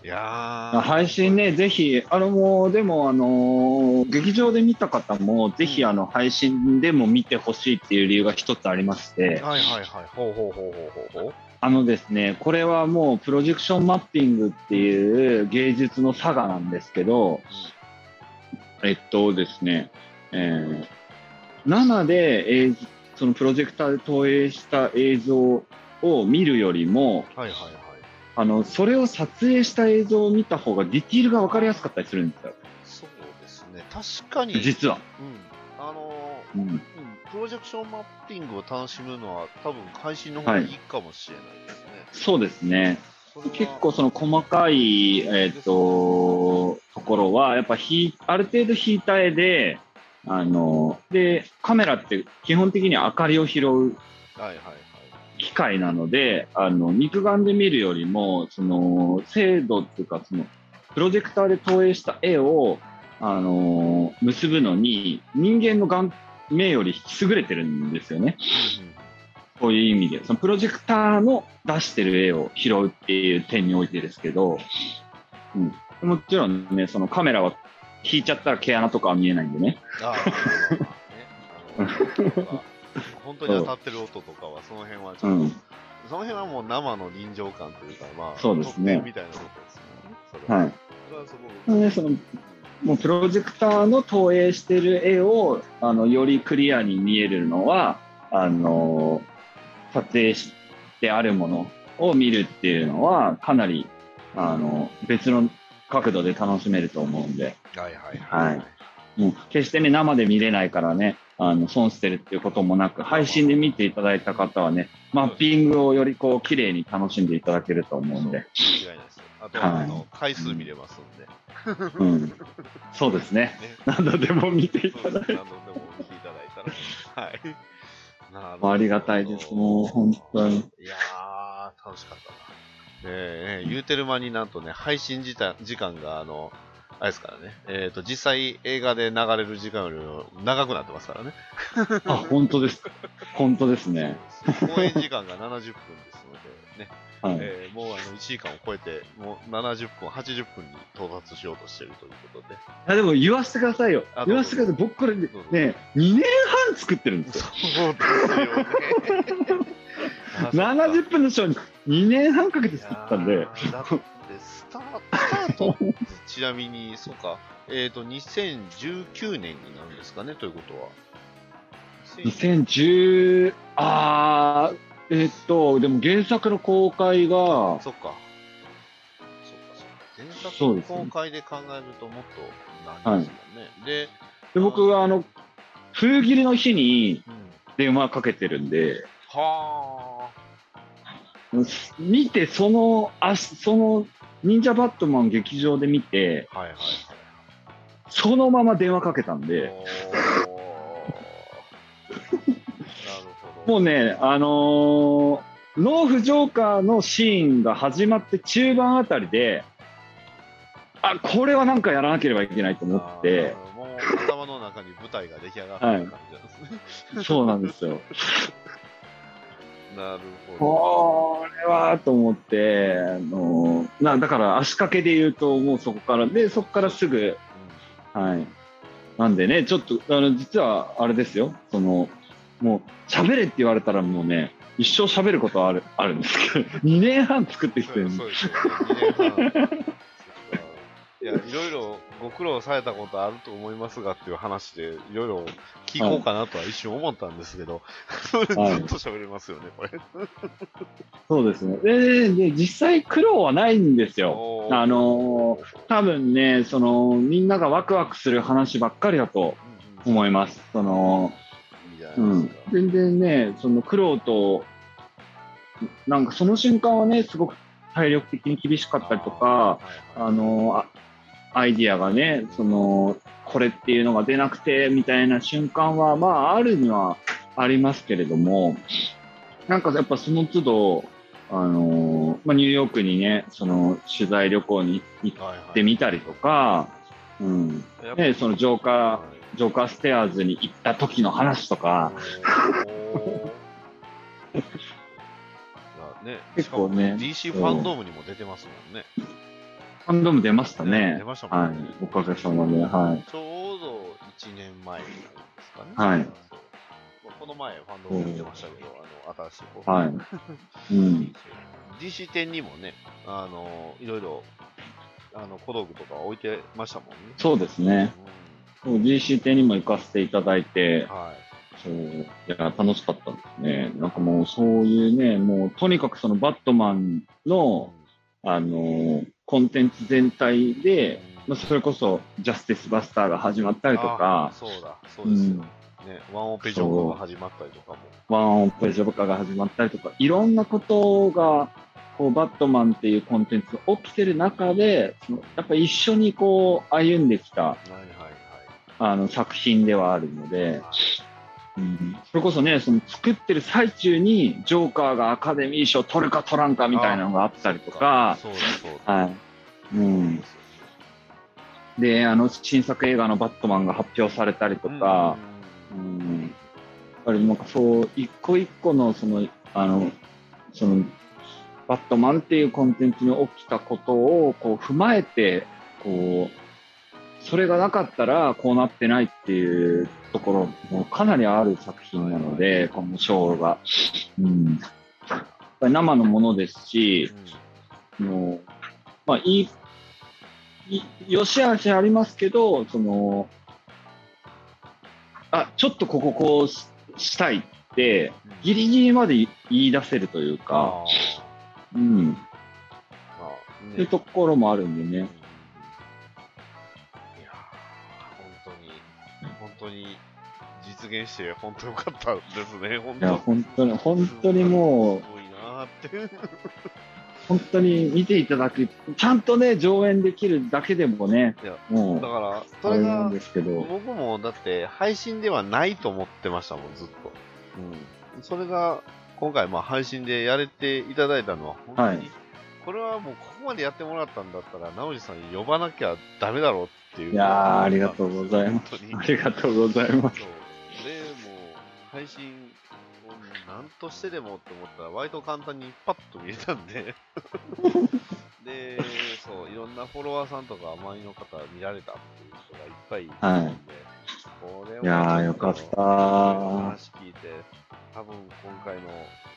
いやー。配信ね、ぜひ、あのもう、でも、あのー劇場で見た方も、ぜひ、あの、配信でも見てほしいっていう理由が一つありまして、はいはいはい。ほうほうほうほうほうほう。あのですね、これはもう、プロジェクションマッピングっていう芸術の差がなんですけど、えっとですね、えー生で映像そのプロジェクターで投影した映像を見るよりも、はいはいはい。あの、それを撮影した映像を見た方がディティールが分かりやすかったりするんですよ。そうですね。確かに、実は。うん。あのーうんうん、プロジェクションマッピングを楽しむのは多分配信の方がいいかもしれないですね。そうですね。結構その細かい、えっ、と、ところは、やっぱひ、ある程度引いた絵で、あの、で、カメラって基本的に明かりを拾うはいはいはい。機械なので、あの、肉眼で見るよりも、その、精度っていうか、その、プロジェクターで投影した絵を、あの、結ぶのに、人間の眼目より優れてるんですよね。そういう意味で、そのプロジェクターの出してる絵を拾うっていう点においてですけど、うん、もちろんね、そのカメラは引いちゃったら毛穴とかは見えないんでね。ああ、本当に当たってる音とかは、その辺はちょっと、うん。その辺はもう生の臨場感というか、まあ、そうですねみたいなことですよね。は。はい。それはすごく。ね、そのもうプロジェクターの投影してる絵をあのよりクリアに見えるのはあの撮影してあるものを見るっていうのはかなりあの別の角度で楽しめると思うんで、はいはいはいもう決してね生で見れないからねあの損してるっていうこともなく配信で見ていただいた方はねマッピングをよりこう綺麗に楽しんでいただけると思うんで、間違いないですよ。あとは、はいあの回数見れますんで。うん、そうですねね何度でも見ていただいて。何度でも見ていただいたら。はい。なありがたいです。もう本当に。いやー、楽しかったな。ええ言うてる間になんとね、配信時間時間が、あの、あれですからね、えっ、と、実際映画で流れる時間よりも長くなってますからね。あ、本当です。本当ですね。公演時間が70分ですので、ね、はい。えーもうあの1時間を超えて、もう70分、80分に到達しようとしているということで。あでも言わせてくださいよあ。言わせてください。僕これねどうぞ、2年半作ってるんですよ。そうですよね。あ70分のショーに2年半かけて作ったんで、ーだってスタートちなみに、そうか、えっ、と、2019年になるんですかね、ということは。2010、あー、えっと、でも原作の公開が、そっか。そっか、そっか。前作のそうですね公開で考えるともっとなんですもんね。で、で僕はあの、冬切りの日にうん、電話かけてるんで、は見て、その、あその、忍者バットマン劇場で見て、あ。はいはいはい。そのまま電話かけたんで、おーなるほど。もうね、あのーノーフジョーカーのシーンが始まって中盤あたりで、あ、これはなんかやらなければいけないと思って、もう頭の中に舞台が出来上がってる感じなんですね。そうなんですよ。なるほど。これはと思って、あのーなだから足掛けで言うと、もうそこから、で、そこからすぐ、はい。なんでね、ちょっと、あの、実はあれですよ、その、もう、喋れって言われたらもうね、一生喋ることはある、あるんですけど、2年半作ってきてるんでそうですよね。2年半。いや、いろいろご苦労されたことあると思いますがっていう話で、いろいろ聞こうかなとは一瞬思ったんですけど、それ ずっと喋れますよね、これ。そうですね。で、で実際苦労はないんですよ。あの多分ね、その、みんながワクワクする話ばっかりだと思います。その。全然ね、その苦労と、なんかその瞬間はね、すごく体力的に厳しかったりとか、あの、あアイディアがね、その、これっていうのが出なくて、みたいな瞬間は、まあ、あるにはありますけれども、なんかやっぱその都度、あの、まあ、ニューヨークにね、その、取材旅行に行はいはいってみたりとか、うん。やっぱね、そのジョーカー、はいジョーカーステアーズに行った時の話とか、ね、結構ね DC ファンドームにも出てますもんね。ファンドーム出ましたね出。ましたもんはいね。。おかげさまで、はい。ちょうど1年前ですかね。はいこの前、ファンドーム見てましたけど、あの、新しい方はい。うん。DC 店にもね、あの、いろいろ、あの、小道具とか置いてましたもんね。そうですね。うもう GC 店にも行かせていただいてん。、はい。そう、いや、楽しかったですね。なんかもうそういうね、もうとにかくそのバットマンの、あのーコンテンツ全体で、まあ、それこそジャスティスバスターが始まったりとあか、そうだ、そうですよ。うん。ね、ワンオペジョーが始まったりとかも。ワンオペジョブカが始まったりとか、いろんなことが、こう、バットマンっていうコンテンツが起きてる中で、そのやっぱ一緒にこう、歩んできた、はいはい。あの、作品ではあるので、はい。うんそれこそね、その作ってる最中に、ジョーカーがアカデミー賞取るか取らんかみたいなのがあったりとか。で、あの、新作映画のバットマンが発表されたりとか、うん。やっぱりなんかそう、一個一個の、その、あの、その、バットマンっていうコンテンツに起きたことを、こう、踏まえて、こう、それがなかったらこうなってないっていうところもかなりある作品なので、このショーが。うん。やっぱり生のものですし、もう、まあ、いい、いよしあしありますけど、その、あ、ちょっとこここうししたいって、ギリギリまで言い出せるというか、あうん、ーまあそういうところもあるんでね。当に実現して本当よかったですね、本いや、当本当に、本当にもうす、ごいなーって。本当に見ていただく、ちゃんとね、上演できるだけでもね、もうだ、から、それがですけど、僕もだって配信ではないと思ってましたもん、ずっと。うん。それが、今回まあ配信でやれていただいたのは、本当に、はいこれはもうここまでやってもらったんだったら、直司さんに呼ばなきゃダメだろうっていう。いやーありがとうございます。ありがとうございます。そもう、配信を何としてでもって思ったら、割と簡単にパッと見れたんで。で、そう、いろんなフォロワーさんとか、周りの方見られたっていう人がいっぱいいたんで、これはいやーよかった話聞いて、多分今回の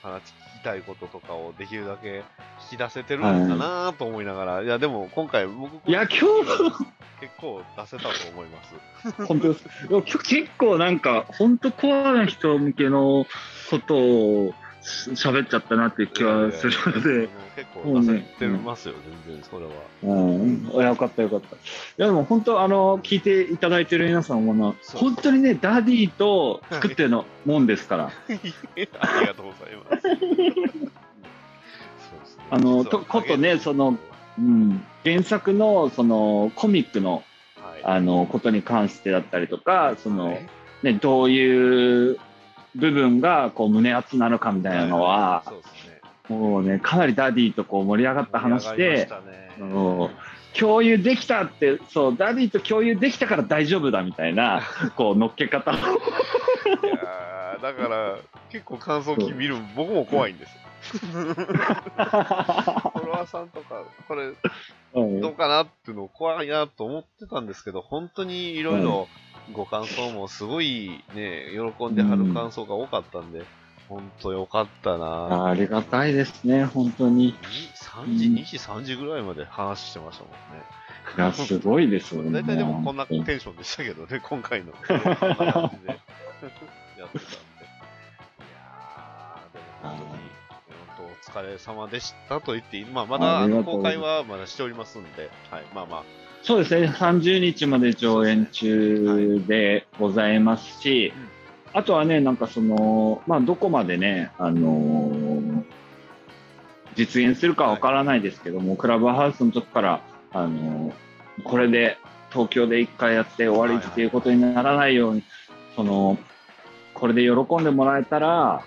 話聞きたいこととかをできるだけ引き出せてるんだなと思いながら、い、や、でも今回僕、いや、今日、結構出せたと思います。本当です。結構なんか、本当コアな人向けのことをし喋っちゃったなっていう気はするので、結構出せてますよ、全然、それは。うん、よかったよかった。いやでも本当あの聞いていただいてる皆さんもな本当にねダディと作ってのもんですから、ありがとうございます。あのとことねそのうん、原作のそのコミックのはい。あのことに関してだったりとかその、はい。ね、どういう部分がこう胸熱なのかみたいなのは、そうですね。もうねかなりダディとこう盛り上がった話でねうん共有できたってそうダディと共有できたから大丈夫だみたいな こう乗っけ方をいやーだから、結構感想機見る、僕も怖いんですよ。フォロワーさんとか、これ、うんどうかなっていうの怖いなと思ってたんですけど、本当にいろいろご感想もすごいね、喜んではる感想が多かったんで、本当よかったなありがたいですね、本当に。い3時、2時、3時ぐらいまで話してましたもんね。や、すごいですよね。大体でもこんなテンションでしたけどね、今回の。こんな感じでやってたんで。いやー、でも本当に、本当お疲れ様でしたと言って、まあ、まだ公開はまだしておりますんで、はい、まあまあ、そうですね、30日まで上演中でございますし、あとはね、なんかその、まあ、どこまでね、あのー実現するかわからないですけども、クラブハウスの時から、あのーこれで東京で一回やって終わりっていうことにならないように、その、これで喜んでもらえたら、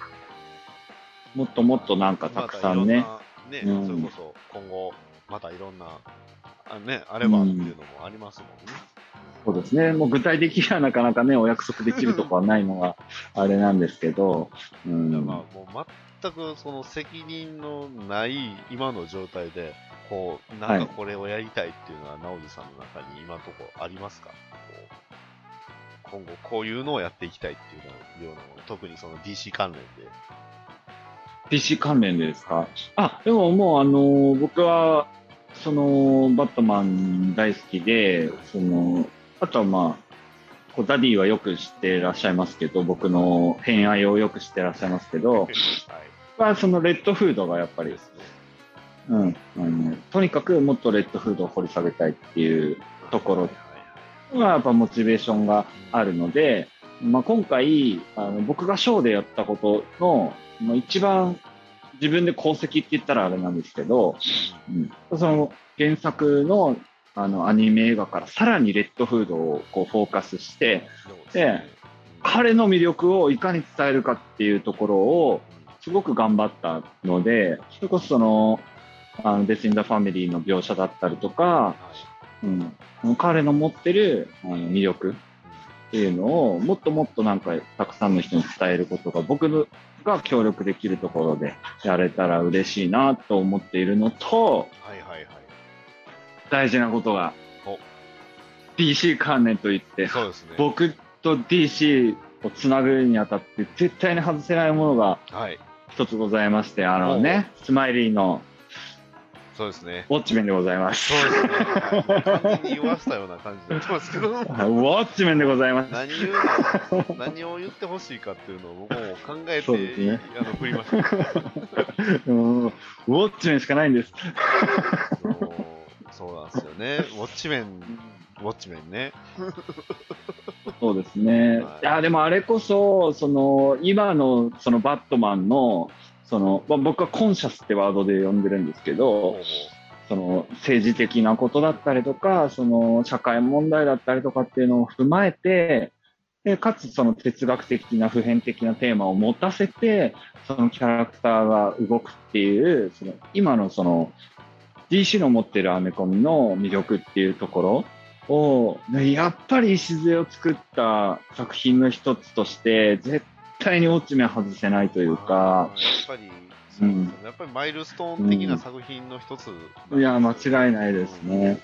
もっともっとなんかたくさんね、まね、うん。それこそ今後、またいろんな、あね、あればっていうのもありますもんね。そうですね。もう具体的にはなかなかね、お約束できるとこはないのがあれなんですけど、うだん。からもう全くその責任のない今の状態で、こう、なんかこれをやりたいっていうのは、直司さんの中に今のところありますか今後こういうのをやっていきたいっていうようなもの、特にその DC 関連で。PC 関連でですか？あ、でももうあの、僕は、その、バットマン大好きで、その、あとはまあ、こうダディはよく知ってらっしゃいますけど、僕の偏愛をよく知ってらっしゃいますけど、はい。まあ、そのレッドフードがやっぱり。うん、あの、とにかくもっとレッドフードを掘り下げたいっていうところがやっぱモチベーションがあるので、まあ、今回あの僕がショーでやったことの、まあ、一番自分で功績って言ったらあれなんですけど、うん、その原作のあのアニメ映画からさらにレッドフードをこうフォーカスしてで彼の魅力をいかに伝えるかっていうところをすごく頑張ったのでそれこそそのあのデス・イン・ザ・ファミリーの描写だったりとか、はい。うん、彼の持ってるあの魅力っていうのをもっともっとなんかたくさんの人に伝えることが僕が協力できるところでやれたら嬉しいなと思っているのとはいはいはい。大事なことがお DC 関連といって、そうですね。僕と DC をつなぐにあたって絶対に外せないものがはい。一つございまして、あのね、スマイリーのそうですね。ウォッチメンでございます。そうですね。はい完全に言わしたような感じになってますけど。ウォッチメンでございます。何言うの何を言ってほしいかっていうのを僕も考えて、ねあの振りました。うんウォッチメンしかないんです。そうそうなんですよね。ウォッチメン、ウォッチメンね。そうですね。はいいや、でもあれこそ、その、今の、その、バットマンの、その、まあ、僕はコンシャスってワードで呼んでるんですけどその、政治的なことだったりとか、その、社会問題だったりとかっていうのを踏まえて、で、かつその哲学的な普遍的なテーマを持たせて、そのキャラクターが動くっていう、その、今のその、DC の持ってるアメコミの魅力っていうところを、ねやっぱり礎を作った作品の一つとして、絶対にウォッチメン外せないというか。やっぱり、そうですね。やっぱりマイルストーン的な作品の一つ、いや、間違いないですね。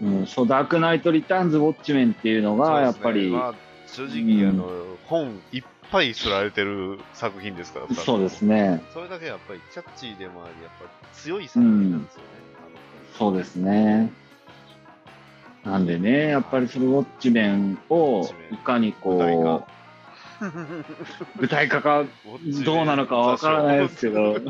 そううん、そう、ダークナイト・リターンズ・ウォッチメンっていうのが、やっぱり、まあ、正直、あの、本いっぱい刷られてる作品ですから、そうですね。それだけやっぱりキャッチーでもあり、やっぱり強い作品なんですよね。そうですね。なんでね、やっぱりそのウォッチメンをいかにこう、あの具体化がどうなのかわからないですけど、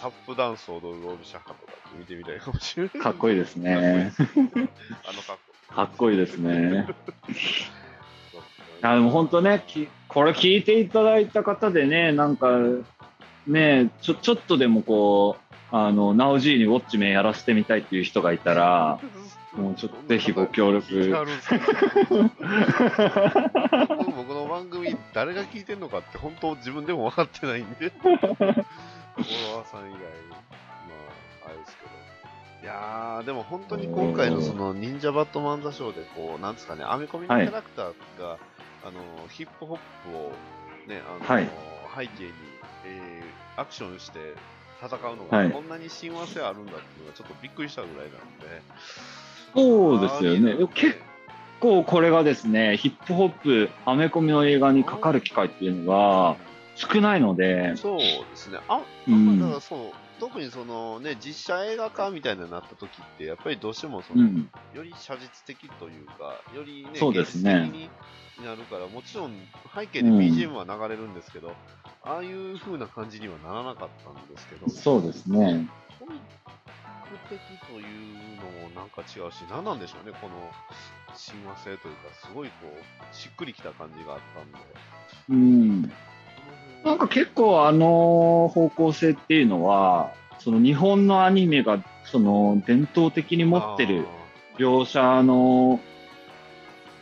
タップダンスを踊るロールシャッハとか見てみたいかもしれない。かっこいいですね。かっこいいですね。あのかっこかっこいいですね。あでも本当ね、きこれ聞いていただいた方でね、なんか、ね、ちょちょっとでもこう、あの、ナオジーにウォッチメンやらせてみたいっていう人がいたら、もうちょっとぜひご協力 僕の番組誰が聞いてんのかって本当自分でも分かってないんで。フォロワーさん以外、まあ、あれですけど。いやー、でも本当に今回のその忍者バットマンザショーで、こう、なんですかね、アメコミのキャラクターが、あの、ヒップホップを、ね、あの、はい背景に、えーアクションして戦うのが、はいこんなに親和性あるんだっていうのがちょっとびっくりしたぐらいなんで。そうですよね。結構これがですね、ヒップホップ、アメコミの映画にかかる機会っていうのが少ないので、そうですね。あ、うん。だからそう、特にそのね、実写映画化みたいになった時って、やっぱりどうしてもその、うん、より写実的というか、よりね、そうですね。現実的になるから、もちろん背景で BGM は流れるんですけど、ああいう風な感じにはならなかったんですけど、そうですね。的というのもなんか違うし、何なんでしょうね、この親和性というか、すごいこう、しっくりきた感じがあったんで。うん。なんか結構あの方向性っていうのは、その日本のアニメがその伝統的に持ってる描写の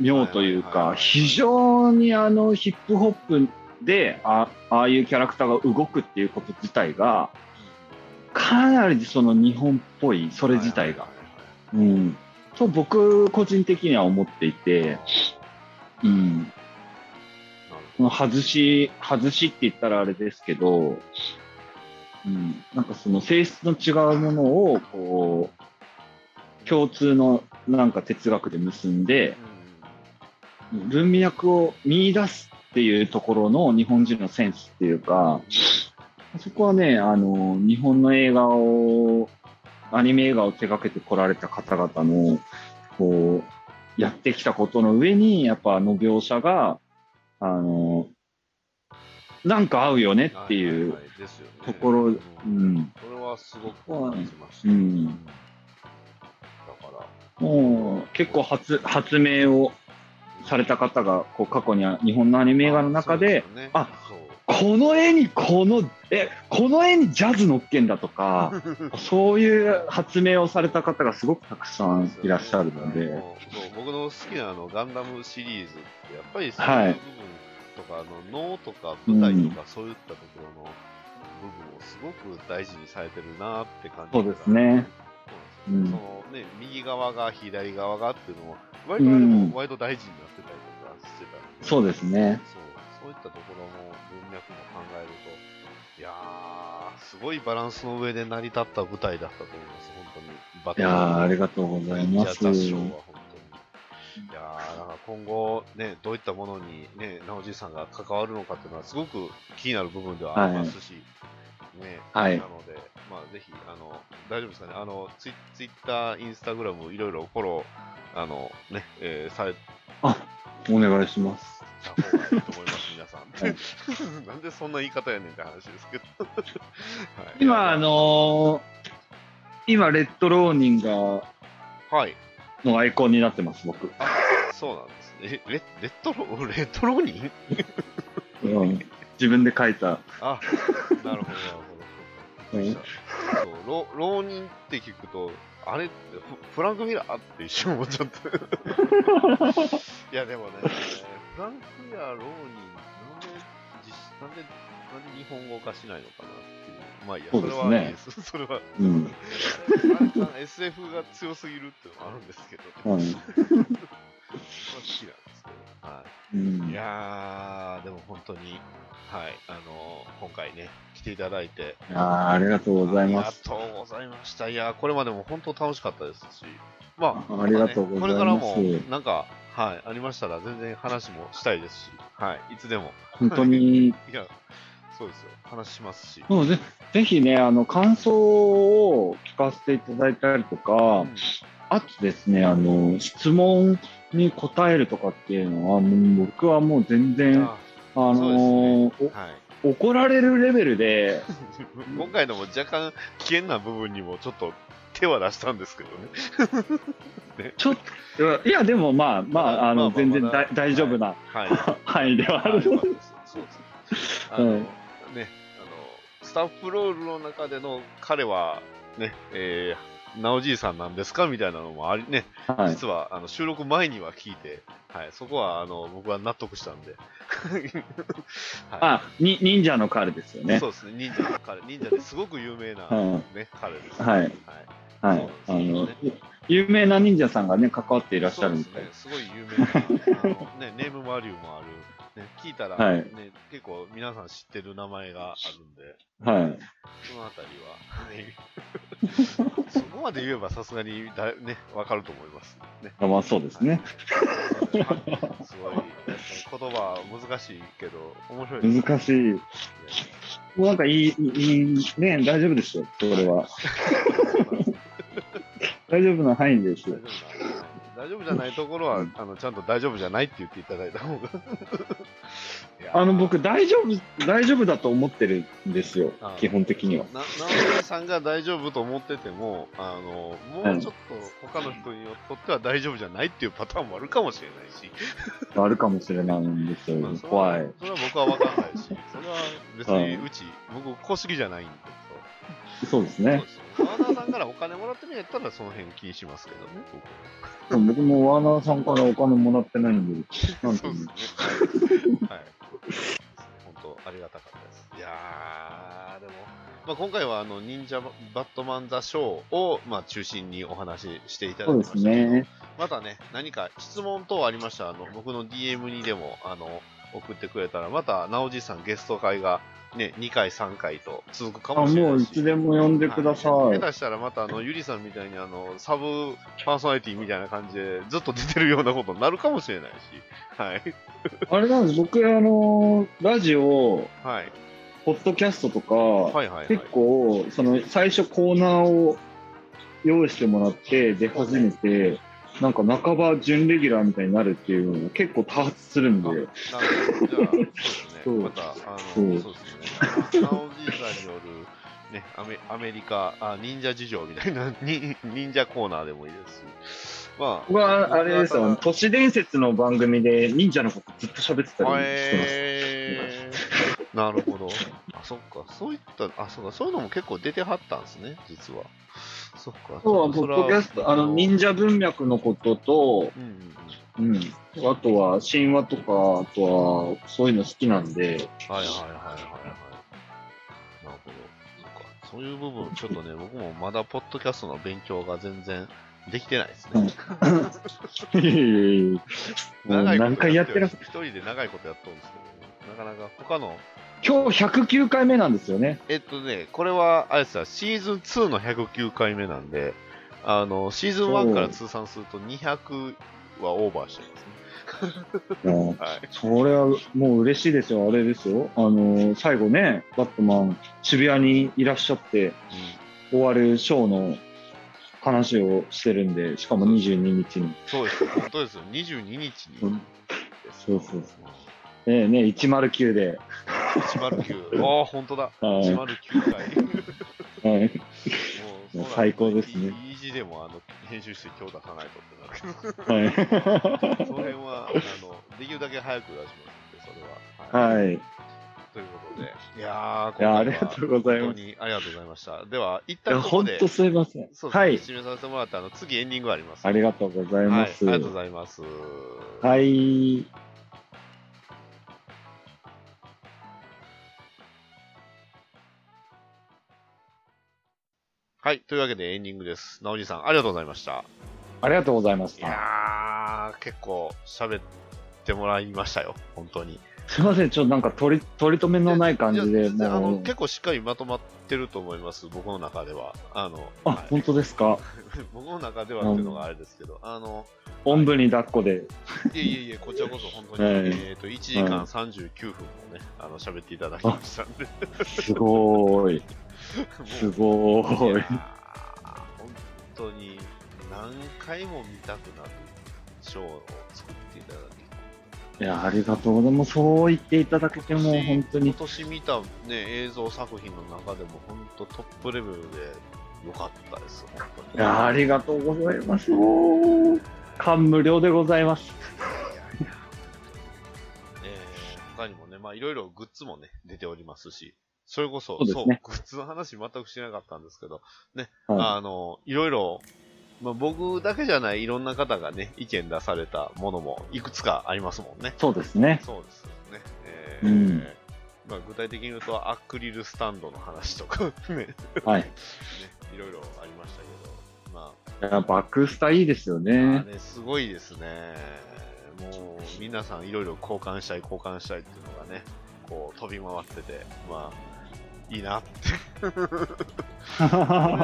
妙というか、非常にあのヒップホップであああいうキャラクターが動くっていうこと自体が、かなりその日本っぽい、そそれ自体が。はいはいはいうん。と僕個人的には思っていて、うん。この外し、外しって言ったらあれですけど、うん、なんかその性質の違うものを、こう、共通のなんか哲学で結んで、文脈を見出すっていうところの日本人のセンスっていうか、そこはね、あの、日本の映画を、アニメ映画を手掛けてこられた方々の、こう、やってきたことの上に、やっぱあの描写が、あの、なんか合うよねっていうはははですよね。ところ、ううん。ん。それはすごく感じました。うん。だから、もう結構発、発明をされた方が、こう過去には日本のアニメ映画の中で、あそうこの絵にこの、え、この絵にジャズ乗っけんだとか、そういう発明をされた方がすごくたくさんいらっしゃるので、もうそう僕の好きなあのガンダムシリーズって、やっぱりそうはいいう部分とか、あの脳とか舞台とか、そういったところの部分をすごく大事にされてるなって感じがそうですね。そのね、右側が左側がっていうのも、割とあれも割と大事になってたりとかしてたんで、そうですね。そうそういったところも文脈も考えると、いやー、すごいバランスの上で成り立った舞台だったと思います、本当に。バいやー、ありがとうございます。雑誌は本当に。いやー、だから今後、ね、どういったものに、ね、なおじいさんが関わるのかっていうのは、すごく気になる部分ではありますし、ね、はいなので、まあ、ぜひ、あの、大丈夫ですかね、あの、ツイツイッター、インスタグラム、いろいろフォロー、あの、ね、えーされあ、お願いします。た方がいいと思います、なんでそんな言い方やねんって話ですけど。はい今、あ、のー今、レッドローニンが、はい。のアイコンになってます、僕。あ、そうなんですね。えレレッドロ、レッドローニン？うん、自分で書いた。あ、なるほど、なるほど。びっくりしたそう浪浪人って聞くと、あれフフランク・ミラーって一瞬思っちゃった。いや、でもね、フランク・ミラー、浪人、なんで、なんで日本語化しないのかなっていう。まあいいや、それはいいです。それは、うん。SF が強すぎるっていうのもあるんですけど、うんまあ好きなんですけど、はい。うんいやー、でも本当に、はい、あの今回ね、来ていただいて、あーありがとうございます。ありがとうございました。いやー、これまでも本当楽しかったですし、まあ、ありがとうございますこれからも、なんか、はい、ありましたら、全然話もしたいですし、はい、いつでも、本当に、いや、そうですよ、話しますし、もうぜぜひね、あの、感想を聞かせていただいたりとか、うん。あとですね、あの、質問に答えるとかっていうのは、もう僕はもう全然、ああの怒られるレベルで、今回のも若干危険な部分にもちょっと手は出したんですけど ね。ちょっと、いや、でもまあ、まあ、あの、全然だ大丈夫なはい。範囲ではある。そうです。あの、うんね、あの、スタッフロールの中での彼は、ね、えー、なおじいさんなんですか？みたいなのもあり、ね、はい。実は、あの、収録前には聞いて、はい、そこは、あの、僕は納得したんで。はあ、に、忍者の彼ですよい、ね。そうですね、忍者の彼、忍者ですごく有名な、うんね、彼です。はい。はい。はい。あのね、有名な忍者さんがね、関わっていらっしゃるんですね、すごい有名な、あのね、ネームバリューもある、ね、聞いたら、はいね、結構皆さん知ってる名前があるんで、はい。そのあたりは、はい そこまで言えばさすがにだ、ね、わかると思います。ね。あまあそうですね。はい すごい、言葉は難しいけど、面白いです。難しい。もうなんかいい、いい、ね、大丈夫ですよ、それは。大丈夫な範囲です。大丈夫な大丈夫じゃないところは、あのちゃんと大丈夫じゃないって言っていただいた方が。あの、僕、大丈夫、大丈夫だと思ってるんですよ。あ、基本的には。な、なおじさんが大丈夫と思ってても、あの、もうちょっと他の人にとっては大丈夫じゃないっていうパターンもあるかもしれないし、あるかもしれないんですよ。まあ。怖い。それは僕は分かんないし、それは別にううち、僕、公式じゃないんで、そう。ですねさんからお金もらってみやったらその辺気にしますけどね、僕もワーナーさんからお金もらってないんで、なんてそういうですのね。はい。はい。本当、ありがたかったです。いやー、でも、まあ、今回はあの、忍者バットマンザショーを、まあ、中心にお話ししていただきましたけど、ね。またね、何か質問等ありましたら、あの、僕の DM にでも、あの、送ってくれたら、また、なおじさんゲスト会が、ね、2回、3回と続くかあ、もしれないし。もういつでも呼んでくださはいい。下手したらまたあのゆりさんみたいにあのサブパーソナリティみたいな感じでずっと出てるようなことになるかもしれないし、はい、あれなんです、僕、あの、ラジオ、はい、ポッドキャストとか、はいはいはい。結構、その、最初コーナーを用意してもらって出始めて、なんか半ば準レギュラーみたいになるっていうのが結構多発するんで、あなるほど。じゃあ、そうですね。また、あの、そそううですね。なおじいさんによる、ね、アメアメリカあ、忍者事情みたいな、に忍者コーナーでもいいですし、まあ、僕はあれですよ、都市伝説の番組で忍者のことずっと喋ってたりしてます。へーなるほど。あ、そっか。そういった、あ、そうか。そういうのも結構出てはったんですね、実は。そっか。そう、ポッドキャスト、あの、忍者文脈のことと、うんうんうん。うん、あとは神話とか、あとはそういうの好きなんで、はいはいはいはいはい。なるほど。そっか。そういう部分、ちょっとね、僕もまだポッドキャストの勉強が全然できてないですね。長いこと何回やってなく一人で長いことやっとるんですけど、なかなか他の今日109回目なんですよね。えっとね、これは、あれですよ、シーズン2の109回目なんで、あの、シーズン1から通算すると200はオーバーしてますね。それはもう嬉しいですよ、あれですよ。あの最後ね、バットマン、渋谷にいらっしゃって、終わるショーの話をしてるんで、しかも22日に。そうですよ、本当ですよ、22日に。うんですそうそうええね、109で。109。ああ、本当だ。はい109回。はい。もう最高ですね。いい字でもあの編集して今日出さないとってなるけど。はい。その辺は、あの、できるだけ早く出しますんで、それは。はい。ということで。いやー、いや、あ今回はりがとうござい本当ます。にありがとうございました。では、一旦ここで、本当すいません。そうですね、はい。締めさせてもらって、あの、次エンディングあります。ありがとうございはい、あます。りがとうございます。はい。はい、というわけでエンディングです。なおじさん、ありがとうございました。ありがとうございましいた。やー、結構喋ってもらいましたよ、本当に。すいません、ちょっとなんか取り、取り留めのない感じで、あの。結構しっかりまとまってると思います、僕の中では。あの、あ、はい本当ですか？僕の中ではっていうのがあれですけど、あの、おんぶに抱っこで。いえいえいえ、こちらこそ本当に、はいえっ、と、1時間39分もね、あの、喋っていただきましたんで。すごーい。すごーい。い本当に何回も見たくなるショーを作っていただきいや、ありがとうございます。そう言っていただけても、本当に今。年見た、ね、映像作品の中でも本当トップレベルで良かったです、本当に。いや、ありがとうございます。感無量でございます。他にもね、まあいろいろグッズもね、出ておりますし、それこそ、そうですねグッズの話全くしなかったんですけど、はあの、いろいろ、まあ、僕だけじゃないいろんな方がね、意見出されたものもいくつかありますもんねい。。そうですね。そうですよね。えーうんまあ、具体的に言うと、アクリルスタンドの話とか ね、ねはい。いろいろありましたけど、まいや、バックスタいいですよね。ね、すごいですね。もう、皆さんいろいろ交換したい、交換したいっていうのがね、こう、飛び回ってて、まあ、いいなって。で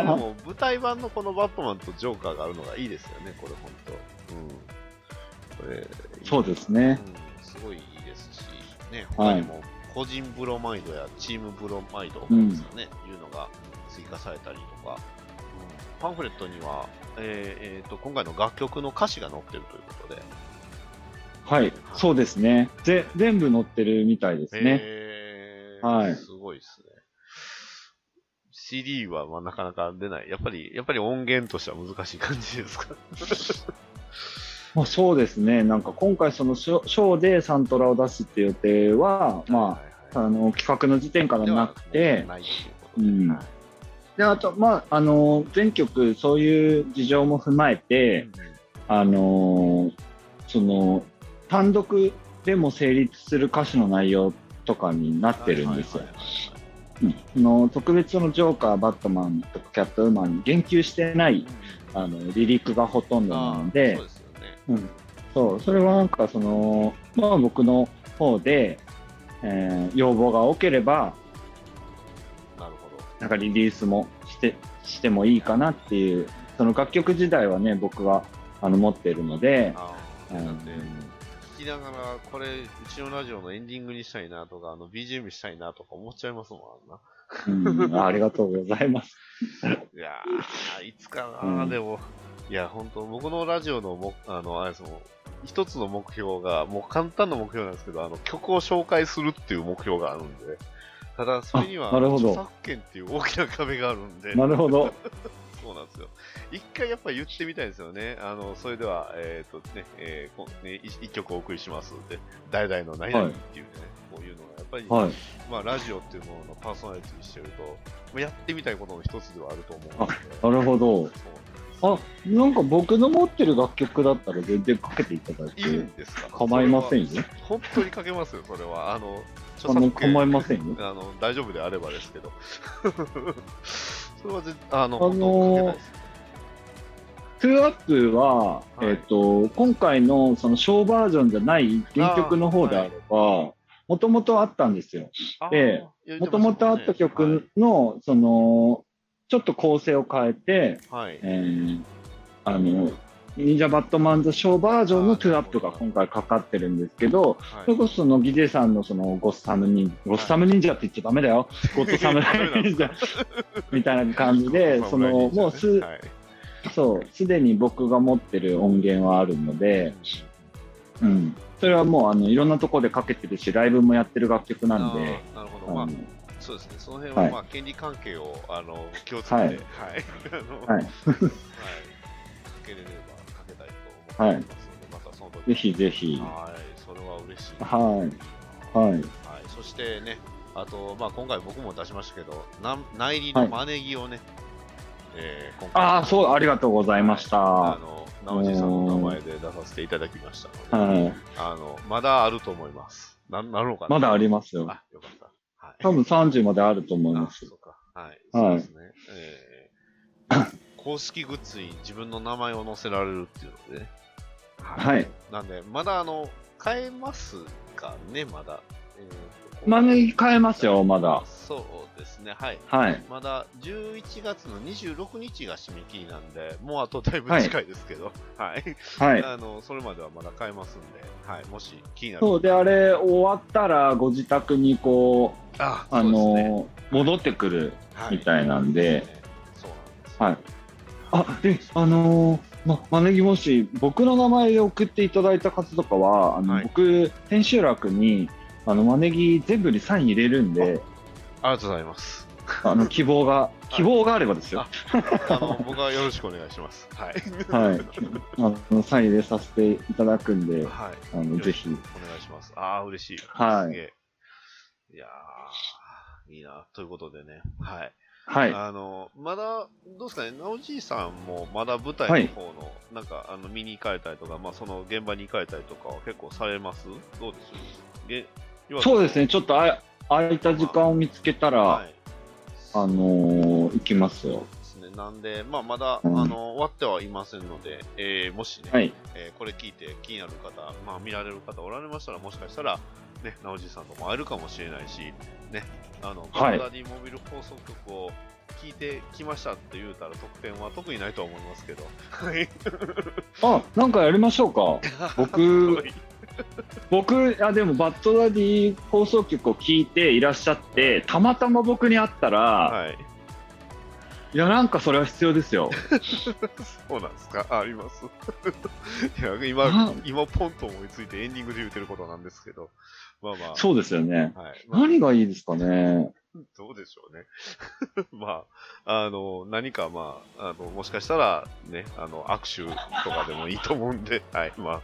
も、舞台版のこのバットマンとジョーカーがあるのがいいですよね、これ、本当。うん。これ、そうですね。うん、すごいいいですし、ね、他にも個人ブロマイドやチームブロマイドですかね、いうのが追加されたりとか、うんパンフレットには、えーえーと今回の楽曲の歌詞が載ってるということで、はい。そうですね。ぜ、全部載ってるみたいですね。えーはいすごいですね。CD はまあなかなか出ない。やっぱり、やっぱり音源としては難しい感じですか？まあ、そうですね。なんか今回そのショーでサントラを出すっていう予定は、まあ、あの、企画の時点からなくて、うんはいで、あと、まあ、あの、全曲そういう事情も踏まえて、あの、その、単独でも成立する歌詞の内容とかになってるんですよはい。はいはいうんあの特別そのジョーカー、バットマンとかキャットウーマンに言及してないあのリリックがほとんどなのでそう、ですよね。うん、そうそれはなんかその、まあ、僕の方で、えー要望が多ければなるほど。なんかリリースもしてしてもいいかなっていうその楽曲自体はね僕はあの持ってるので、あながら、これ、うちのラジオのエンディングにしたいなとか、あの、BGM したいなとか思っちゃいますもん、あんな。うん、あありがとうございます。いやー、いつかな、うん。でも、いや、本当僕のラジオのも、あの、あれですもん、一つの目標が、もう簡単な目標なんですけど、あの、曲を紹介するっていう目標があるんで、ただ、それには、あなるほど。著作権っていう大きな壁があるんで、なるほど。そうなんですよ。一回やっぱ言ってみたいですよね。あの、それでは、えっ、とね、えーこね、一一曲お送りしますって、代々の何々っていうね、こういうのが、やっぱり、はい。まあ、ラジオっていうもののパーソナリティにしてると、まあやってみたいことの一つではあると思うので。なるほど。あ、なんか僕の持ってる楽曲だったら全然かけていただいていいんですか？構いませんよ本当にかけますよ、それは。あの、著あの、作権構いませんよ。あの、大丈夫であればですけど。それはぜあの、あの。トゥーアップは、はいえっ、と、今回のそのショーバージョンじゃない原曲の方であれば、もともとあったんですよ。で、もともとあった曲の、その、ちょっと構成を変えて、はい。えーあの、忍者バットマンザショーバージョンのトゥアップが今回かかってるんですけど、はいそれこそそのギデさんのそのゴッサム忍ゴッサム忍者って言っちゃダメだよ。ゴッドサム忍者みたいな感じで、そのもうす、はいそう、すでに僕が持ってる音源はあるので、うん。それはもうあのいろんなところでかけてるし、ライブもやってる楽曲なんで、なるほど。まあそうですね。その辺ははいまあ権利関係をあの気をつけて、ははいい。あのはい。はい。かけれればかけたいまたその時ぜひぜひ。はい。それは嬉しい。はい。はい。はい、そしてね、あと、まあ、今回僕も出しましたけど、な内裏のマネギをね、えー今回、ああ、そう、ありがとうございました。はあの、なおじさんの名前で出させていただきましたので、い。あの、まだあると思います。な、なるのかなまだありますよ。あ、よかった。はい。多分30まであると思いあます。そうか。はい。はいそうですね。えー 公式グッズに自分の名前を載せられるっていうのでね。はい。なんで、まだあの、買えますかね、まだ。えーとマネギ変えますよ、まだ。そうですね、はい。はい。まだ11月の26日が締め切りなんで、もうあとだいぶ近いですけど、はい。はい。あの、それまではまだ買えますんで、はい。もし気になる。そうで、あれ、終わったら、ご自宅にこう、あ、あそうですねの、戻ってくるはいみたいなんで、そうなんです。はい。あ、で、あのーま、マネギもし、僕の名前で送っていただいた方とかは、あの、はい僕、千秋楽に、あの、マネギ全部にサイン入れるんで、ありがとうございます。あの、希望が、希望があればですよ。あの、僕はよろしくお願いします。はい。はい。あの、サイン入れさせていただくんで、はい。あの、ぜひ。お願いします。ああ、嬉しい。はい。いやー、いいな。ということでね。はい。はい。あの、まだ、どうですかね、なおじいさんもまだ舞台の方の、なんか、あの、見に行かれたりとか、まあ、その現場に行かれたりとかは結構されます？どうです？げそうですね、ちょっとあ空いた時間を見つけたら、はい。あのー行きますよ。ですね。なんで、まあ、まだ、うんあの、終わってはいませんので、えー、もしね、はい。えーこれ聞いて気になる方、まあ、見られる方おられましたら、もしかしたら、ね、なおじいさんとも会えるかもしれないし、ね、あの、はいバンダディモビル放送局を聞いてきましたって言うたら、得点は特にないとは思いますけど、はい。あ、なんかやりましょうか。僕はい 僕、あ、でも、バッドダディ放送局を聞いていらっしゃって、たまたま僕に会ったら、はい。い、や、なんかそれは必要ですよ。そうなんですか？ああります。いや、な今、今、ポンと思いついてエンディングで言うてることなんですけど、まあまあ、そうですよね。はい。まあ何がいいですかね。どうでしょうね。まあ、あの、何かまあ、あの、もしかしたら、ね、あの、握手とかでもいいと思うんで、はい、ま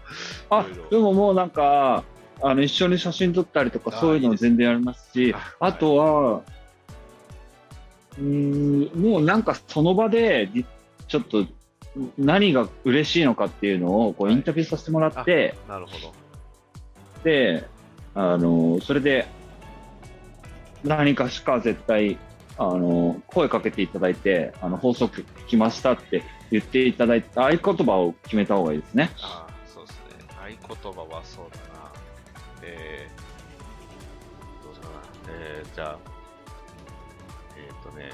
あ、あでももうなんか、あの、一緒に写真撮ったりとか、あそういうのいいです全然やりますし、ああとは、うーん、もうなんかその場で、りちょっと、何が嬉しいのかっていうのを、こう、はいインタビューさせてもらって、なるほど。で、あの、それで、何かしか絶対、あの、声かけていただいて、あの、放送局聞きましたって言っていただいて、合言葉を決めた方がいいですね。ああ、そうですね。合言葉はそうだな。えー、どうしようかな。えー、じゃあ、えっ、ー、とね、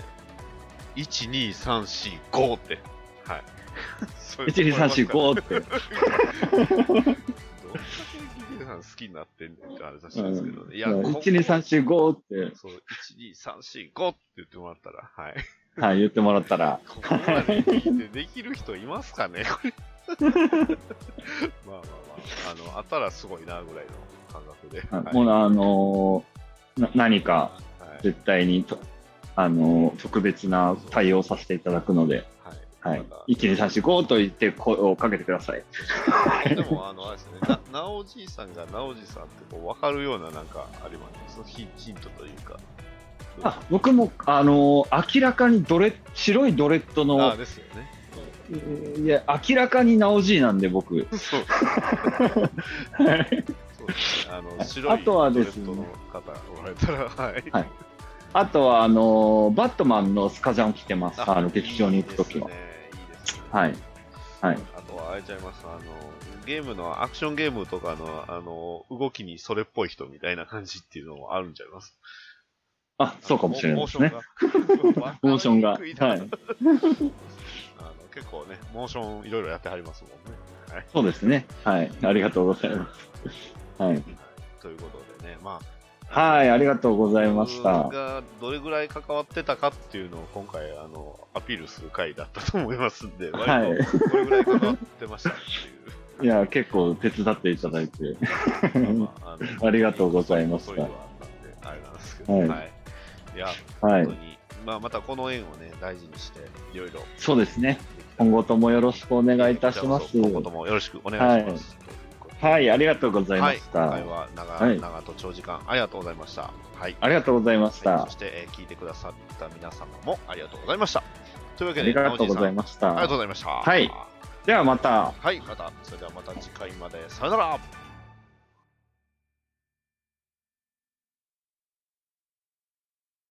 1、2、3、4、5って。はい。それ1、2、3、4、5って。さん好きになってんねんって話したんですけどね。いや、うん。こ1、2、3、4、5って、そう、1、2、3、4、5って言ってもらったら、はい。はい、言ってもらったら、ここまで聞いてできる人いますかね？これ。まあまあまあ、あの、あったらすごいなぐらいの感覚で。はい。もうあのーな何かはい。絶対にと、あのー特別な対応させていただくので、はい。はいまた、1、2、3、4、5と言って声をかけてください。でも、あの、あれですね、な、なおじいさんがなおじさんってこう、わかるようななんかありますヒヒントというか。あ僕も、あのー明らかにドレ白いドレッドあの、ですよね。いや、明らかにナオジーなんで、僕。そう。そうですね。あの、はですねドレッドの方おられたら、はい。はいあとは、あのーバットマンのスカジャンを着てます。あの、劇場に行くときは。はい。はい。あとは、あれちゃいます、あの、ゲームの、アクションゲームとかの、あの、動きにそれっぽい人みたいな感じっていうのもあるんちゃいます？あ、そうかもしれないですね。モーションが。ンが。はい。あの結構ね、モーションいろいろやってはりますもんね。はい。そうですね。はい。ありがとうございます。はい。ということでね、まあ、はい、ありがとうございました僕。がどれぐらい関わってたかっていうのを今回、あの、アピールする回だったと思いますんで、はいこれぐらい関わってましたっていう。いや、結構手伝っていただいて。まああのありがとうございましたすけど、はいはい。いや、はい本当。に、まあ、またこの縁をね、大事にして、いろいろ。そうですね。今後ともよろしくお願いいたします。今後ともよろしくお願いします。といはい、ありがとうございまはい、した。今回は長,、はい長と長時間ありがとうございました。はい。ありがとうございましたはいそ。して、えー聞いてくださった皆様もありがとうございました。というわけで、ありがとうございす。ましありがとうた。ございました。はいではまた。はい、また、それではまた次回まで。さよなら